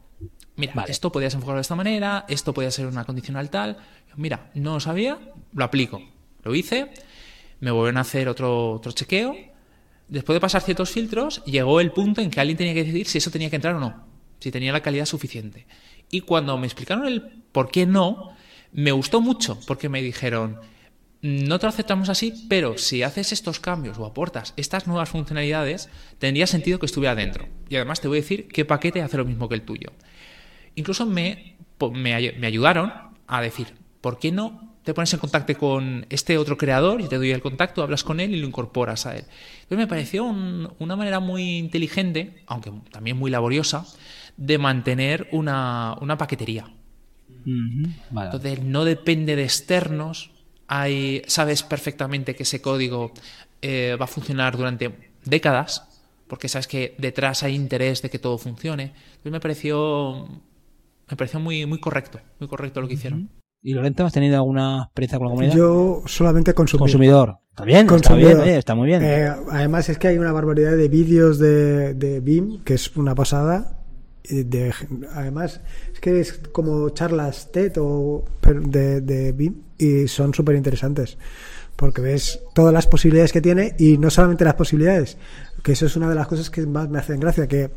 Mira, Vale. esto podías enfocarlo de esta manera, esto podía ser una condicional tal. Mira, no lo sabía, lo aplico. Lo hice, me volvieron a hacer otro, otro chequeo. Después de pasar ciertos filtros, llegó el punto en que alguien tenía que decidir si eso tenía que entrar o no, si tenía la calidad suficiente. Y cuando me explicaron el por qué no, me gustó mucho, porque me dijeron, no te lo aceptamos así, pero si haces estos cambios o aportas estas nuevas funcionalidades, tendría sentido que estuviera dentro. Y además te voy a decir qué paquete hace lo mismo que el tuyo. Incluso me, me, me ayudaron a decir, ¿por qué no te pones en contacto con este otro creador y te doy el contacto, hablas con él y lo incorporas a él? Entonces me pareció un- una manera muy inteligente, aunque también muy laboriosa, de mantener una, una paquetería. Vale. Entonces no depende de externos. Hay, sabes perfectamente que ese código eh, va a funcionar durante décadas, porque sabes que detrás hay interés de que todo funcione. Entonces me pareció, me pareció muy, muy correcto, muy correcto lo que hicieron. ¿Y Lorenzo, has tenido alguna experiencia con la comunidad? Yo solamente consumí. Consumidor. Está bien, está Consumidor. bien, oye, está muy bien. Eh, además es que hay una barbaridad de vídeos de, de BIM, que es una pasada. De, además, es que es como charlas TED o de, de BIM y son súper interesantes. Porque ves todas las posibilidades que tiene y no solamente las posibilidades, que eso es una de las cosas que más me hacen gracia, que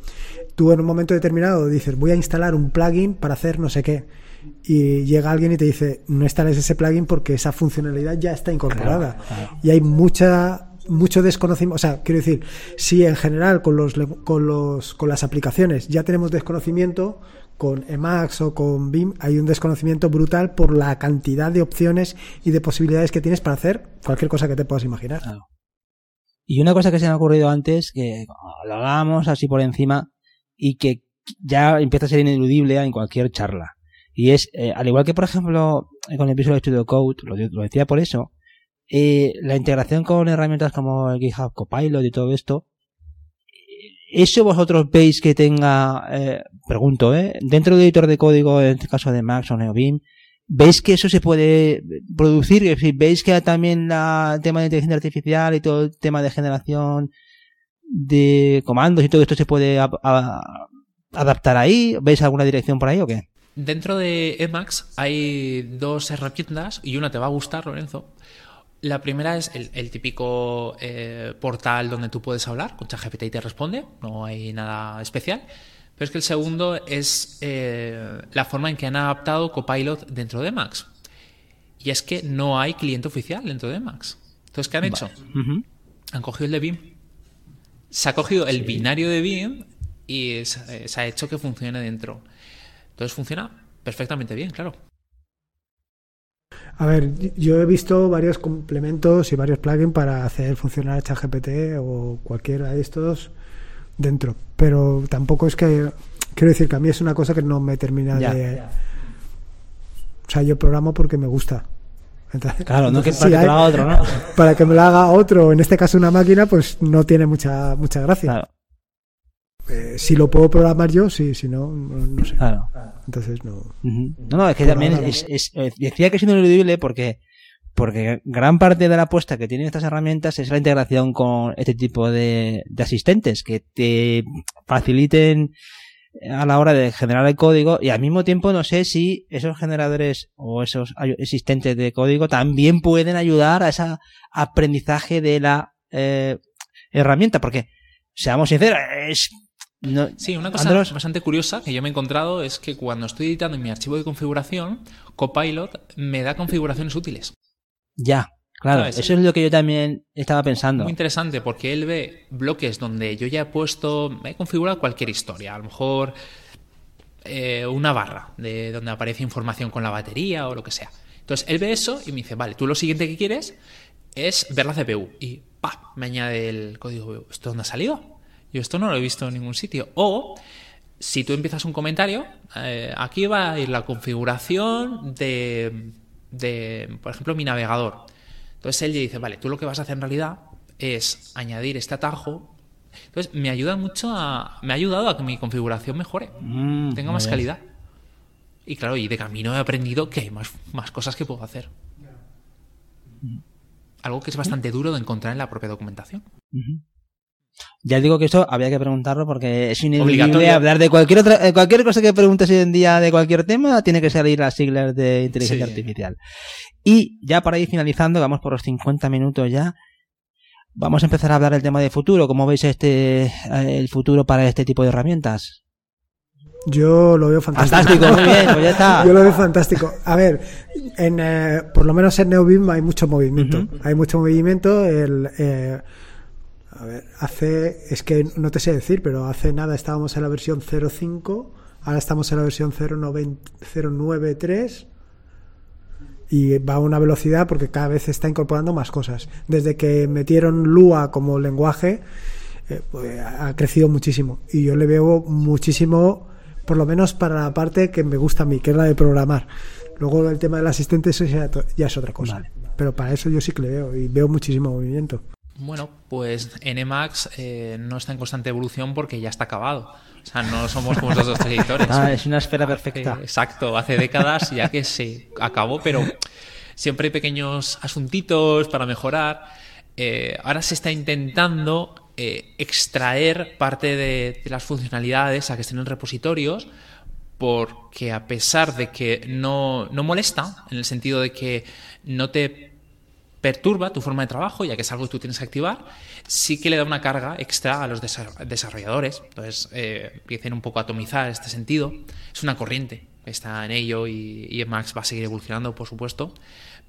tú en un momento determinado dices voy a instalar un plugin para hacer no sé qué y llega alguien y te dice no instales ese plugin porque esa funcionalidad ya está incorporada y hay mucha mucho desconocimiento, o sea, quiero decir, si en general con los con los con las aplicaciones ya tenemos desconocimiento con Emacs o con BIM hay un desconocimiento brutal por la cantidad de opciones y de posibilidades que tienes para hacer cualquier cosa que te puedas imaginar. Claro. Y una cosa que se me ha ocurrido antes, que lo hablábamos así por encima, y que ya empieza a ser ineludible en cualquier charla. Y es, eh, al igual que por ejemplo con el Visual Studio Code, lo, decía por eso, eh, la integración con herramientas como el GitHub Copilot y todo esto, ¿eso vosotros veis que tenga, eh, pregunto, eh, dentro del editor de código, en este caso de Max o NeoBeam, ¿Veis que eso se puede producir? Es decir, ¿Veis que también la- el tema de inteligencia artificial y todo el tema de generación de comandos y todo esto se puede adaptar ahí? ¿Veis alguna dirección por ahí o qué? Dentro de Emacs hay dos herramientas y una te va a gustar, Lorenzo. La primera es el, el típico eh, portal donde tú puedes hablar con ChatGPT y te responde, no hay nada especial. Pero es que el segundo es eh, la forma en que han adaptado Copilot dentro de Emacs. Y es que no hay cliente oficial dentro de Emacs. Entonces, ¿qué han hecho? Han cogido el de BIM. Se ha cogido el binario de BIM y se, se ha hecho que funcione dentro. Entonces funciona perfectamente bien, claro. A ver, yo he visto varios complementos y varios plugins para hacer funcionar ChatGPT o cualquiera de estos dentro, pero tampoco es que quiero decir que a mí es una cosa que no me termina Ya. de o sea, yo programo porque me gusta. Entonces- Claro, no que entonces, para si que lo haga otro, ¿no? para que me lo haga otro, en este caso una máquina, pues no tiene mucha mucha gracia. Claro, Eh, si lo puedo programar yo, sí, si no, no, no sé. claro. Entonces no. No, no, es que también es, es- eh, decía que es ineludible porque, porque gran parte de la apuesta que tienen estas herramientas es la integración con este tipo de, de asistentes que te faciliten a la hora de generar el código y al mismo tiempo no sé si esos generadores o esos asistentes de código también pueden ayudar a ese aprendizaje de la eh, herramienta porque seamos sinceros es no, Sí, una cosa Andros, bastante curiosa que yo me he encontrado es que cuando estoy editando en mi archivo de configuración, Copilot me da configuraciones útiles. ya claro ¿Sabes? eso es lo que yo también estaba pensando Muy interesante porque él ve bloques donde yo ya he puesto, he configurado cualquier historia, a lo mejor eh, una barra de donde aparece información con la batería o lo que sea. Entonces él ve eso y me dice, vale, tú lo siguiente que quieres es ver la CPU y ¡pa! me añade el código. ¿Esto dónde ha salido? Yo esto no lo he visto en ningún sitio. O si tú empiezas un comentario, eh, aquí va a ir la configuración de, de, por ejemplo, mi navegador. Entonces él dice, vale, tú lo que vas a hacer en realidad es añadir este atajo. Entonces me ayuda mucho a, me ha ayudado a que mi configuración mejore, Mm, tenga más calidad. Y claro, y de camino he aprendido que hay más, más cosas que puedo hacer. Algo que es bastante duro de encontrar en la propia documentación. Ya digo que eso había que preguntarlo porque es Obligatorio. hablar de cualquier otra, eh, cualquier cosa que preguntes hoy en día de cualquier tema, tiene que salir las siglas de inteligencia Sí. artificial. Y ya para ir finalizando, vamos por los 50 minutos ya. Vamos a empezar a hablar del tema de futuro. ¿Cómo veis este eh, el futuro para este tipo de herramientas? Yo lo veo fantástico. Fantástico, muy bien, pues ya está. Yo lo veo fantástico. A ver, en, eh, por lo menos en NeoBeam hay mucho movimiento. Hay mucho movimiento. El, eh, a ver, hace, es que no te sé decir, pero hace nada estábamos en la versión 0.5, ahora estamos en la versión 0.9 0.93 y va a una velocidad porque cada vez está incorporando más cosas. Desde que metieron Lua como lenguaje, eh, pues, ha crecido muchísimo y yo le veo muchísimo, por lo menos para la parte que me gusta a mí, que es la de programar. Luego el tema del asistente eso ya, ya es otra cosa. Vale. Pero para eso yo sí que le veo y veo muchísimo movimiento. Bueno, pues NMAX eh, no está en constante evolución porque ya está acabado. O sea, no somos como los dos editores. Ah, es una esfera perfecta. Eh, exacto, hace décadas ya que se acabó, pero siempre hay pequeños asuntitos para mejorar. Eh, ahora se está intentando eh, extraer parte de, de las funcionalidades a que estén en repositorios porque a pesar de que no, no molesta, en el sentido de que no te perturba tu forma de trabajo, ya que es algo que tú tienes que activar, sí que le da una carga extra a los desa- desarrolladores. Entonces, eh, empiecen un poco a atomizar este sentido. Es una corriente, está en ello y, y Emacs va a seguir evolucionando, por supuesto.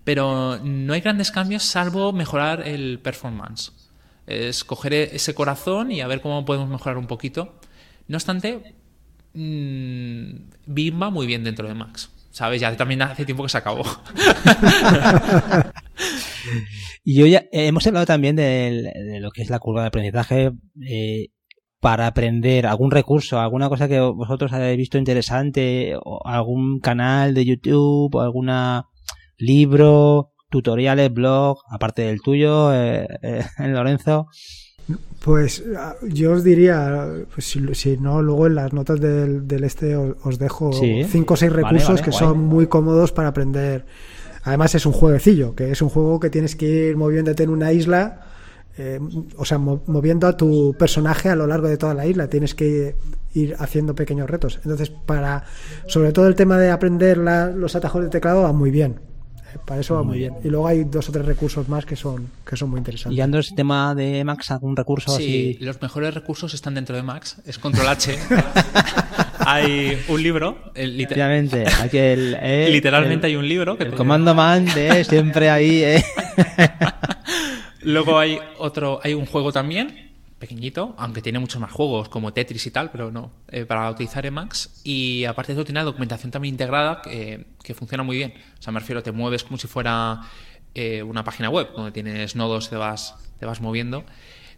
Pero no hay grandes cambios salvo mejorar el performance. Es coger e- ese corazón y a ver cómo podemos mejorar un poquito. No obstante, mm, Vim va muy bien dentro de Max. ¿Sabes? Ya también hace tiempo que se acabó. Y yo ya eh, hemos hablado también de, lo que es la curva de aprendizaje eh, para aprender algún recurso, alguna cosa que vosotros hayáis visto interesante, o algún canal de YouTube, o alguna libro, tutoriales, blog, aparte del tuyo, eh, eh, Lorenzo. Pues ah, yo os diría, pues, si, si no, luego en las notas del, del este os, os dejo Sí. cinco o seis Vale, recursos vale, que guay. son muy cómodos para aprender. Además es un jueguecillo, que es un juego que tienes que ir moviéndote en una isla, eh, o sea, mo- moviendo a tu personaje a lo largo de toda la isla. Tienes que ir haciendo pequeños retos. Entonces, para, sobre todo el tema de aprender la- los atajos de teclado va muy bien. Eh, Para eso va muy bien. Y luego hay dos o tres recursos más que son, que son muy interesantes. Y Andros, tema de Max, algún recurso Sí, así. los mejores recursos están dentro de Max. Es control H. hay un libro. eh, literalmente el- hay un libro. Que el te- comando man de siempre ahí, eh. Luego hay otro, hay un juego también, pequeñito, aunque tiene muchos más juegos como Tetris y tal, pero no, eh, para utilizar Emacs. Y aparte de eso tiene la documentación también integrada que, que funciona muy bien. O sea, me refiero, te mueves como si fuera eh, una página web, donde tienes nodos, te vas, te vas moviendo.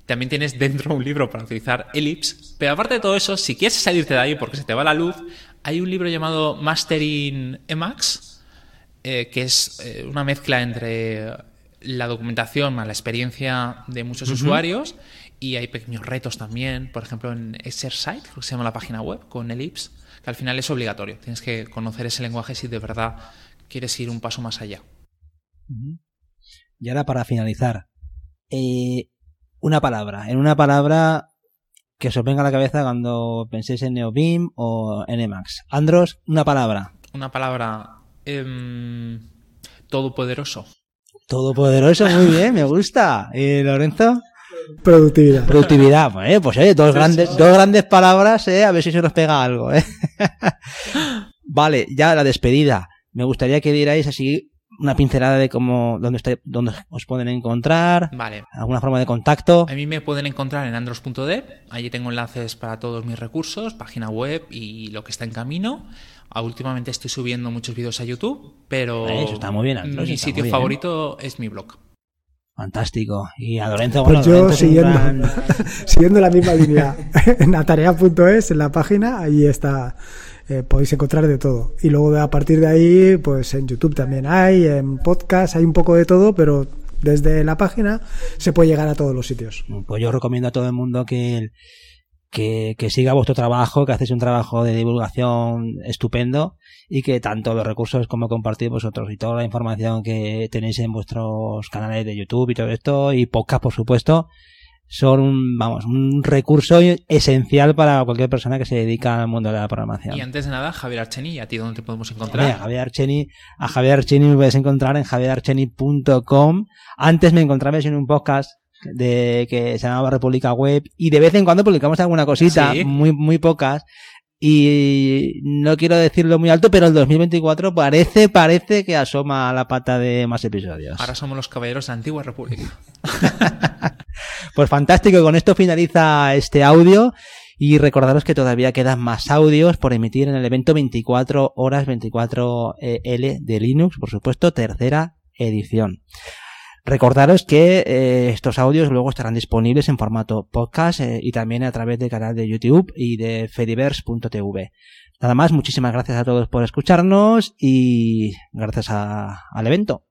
También tienes dentro un libro para utilizar Ellipse. Pero aparte de todo eso, si quieres salirte de ahí porque se te va la luz, hay un libro llamado Mastering Emacs, eh, que es eh, una mezcla entre la documentación más la experiencia de muchos usuarios y hay pequeños retos también, por ejemplo en Exercite, creo que se llama la página web, con Ellipse, que al final es obligatorio. Tienes que conocer ese lenguaje si de verdad quieres ir un paso más allá. Y ahora para finalizar, eh, una palabra, en una palabra que os venga a la cabeza cuando penséis en NeoBeam o en Emacs. Andros, una palabra. Una palabra em, todopoderoso. Todopoderoso, muy bien, me gusta. ¿Y Lorenzo? Productividad. Productividad, pues, eh, pues oye, dos grandes, dos grandes palabras, eh, a ver si se nos pega algo, eh. vale, ya la despedida. Me gustaría que dierais así una pincelada de cómo, dónde, está, dónde os pueden encontrar, Vale. alguna forma de contacto. A mí me pueden encontrar en andros.dev. Allí tengo enlaces para todos mis recursos, página web y lo que está en camino. Ah, últimamente estoy subiendo muchos vídeos a YouTube, pero Eh, eso está muy bien, Andros, mi está sitio bien. favorito es mi blog. Fantástico. Y a Lorenzo, Pues bueno, yo Lorenzo es un siguiendo, gran- siguiendo la misma línea, en atarea.es, en la página, ahí está, eh, podéis encontrar de todo. Y luego a partir de ahí, pues en YouTube también hay, en podcast hay un poco de todo, pero desde la página se puede llegar a todos los sitios. Pues yo recomiendo a todo el mundo que, que, que siga vuestro trabajo, que hacéis un trabajo de divulgación estupendo y que tanto los recursos como compartís vosotros y toda la información que tenéis en vuestros canales de YouTube y todo esto y podcast por supuesto son un, vamos, un recurso esencial para cualquier persona que se dedica al mundo de la programación. Y antes de nada, Javier Archeni, ¿a ti dónde te podemos encontrar? a Javier Archeni, a Javier Archeni me puedes encontrar en javierarcheni.com. Antes me encontrabas en un podcast de que se llamaba República Web y de vez en cuando publicamos alguna cosita, muy muy pocas y no quiero decirlo muy alto, pero el 2024 parece, parece que asoma la pata de más episodios. Ahora somos los caballeros de Antigua República. pues fantástico, con esto finaliza este audio y recordaros que todavía quedan más audios por emitir en el evento 24 horas 24L eh, de Linux, por supuesto, tercera edición. Recordaros que eh, estos audios luego estarán disponibles en formato podcast eh, y también a través del canal de YouTube y de fediverse.tv. Nada más, muchísimas gracias a todos por escucharnos y gracias al evento.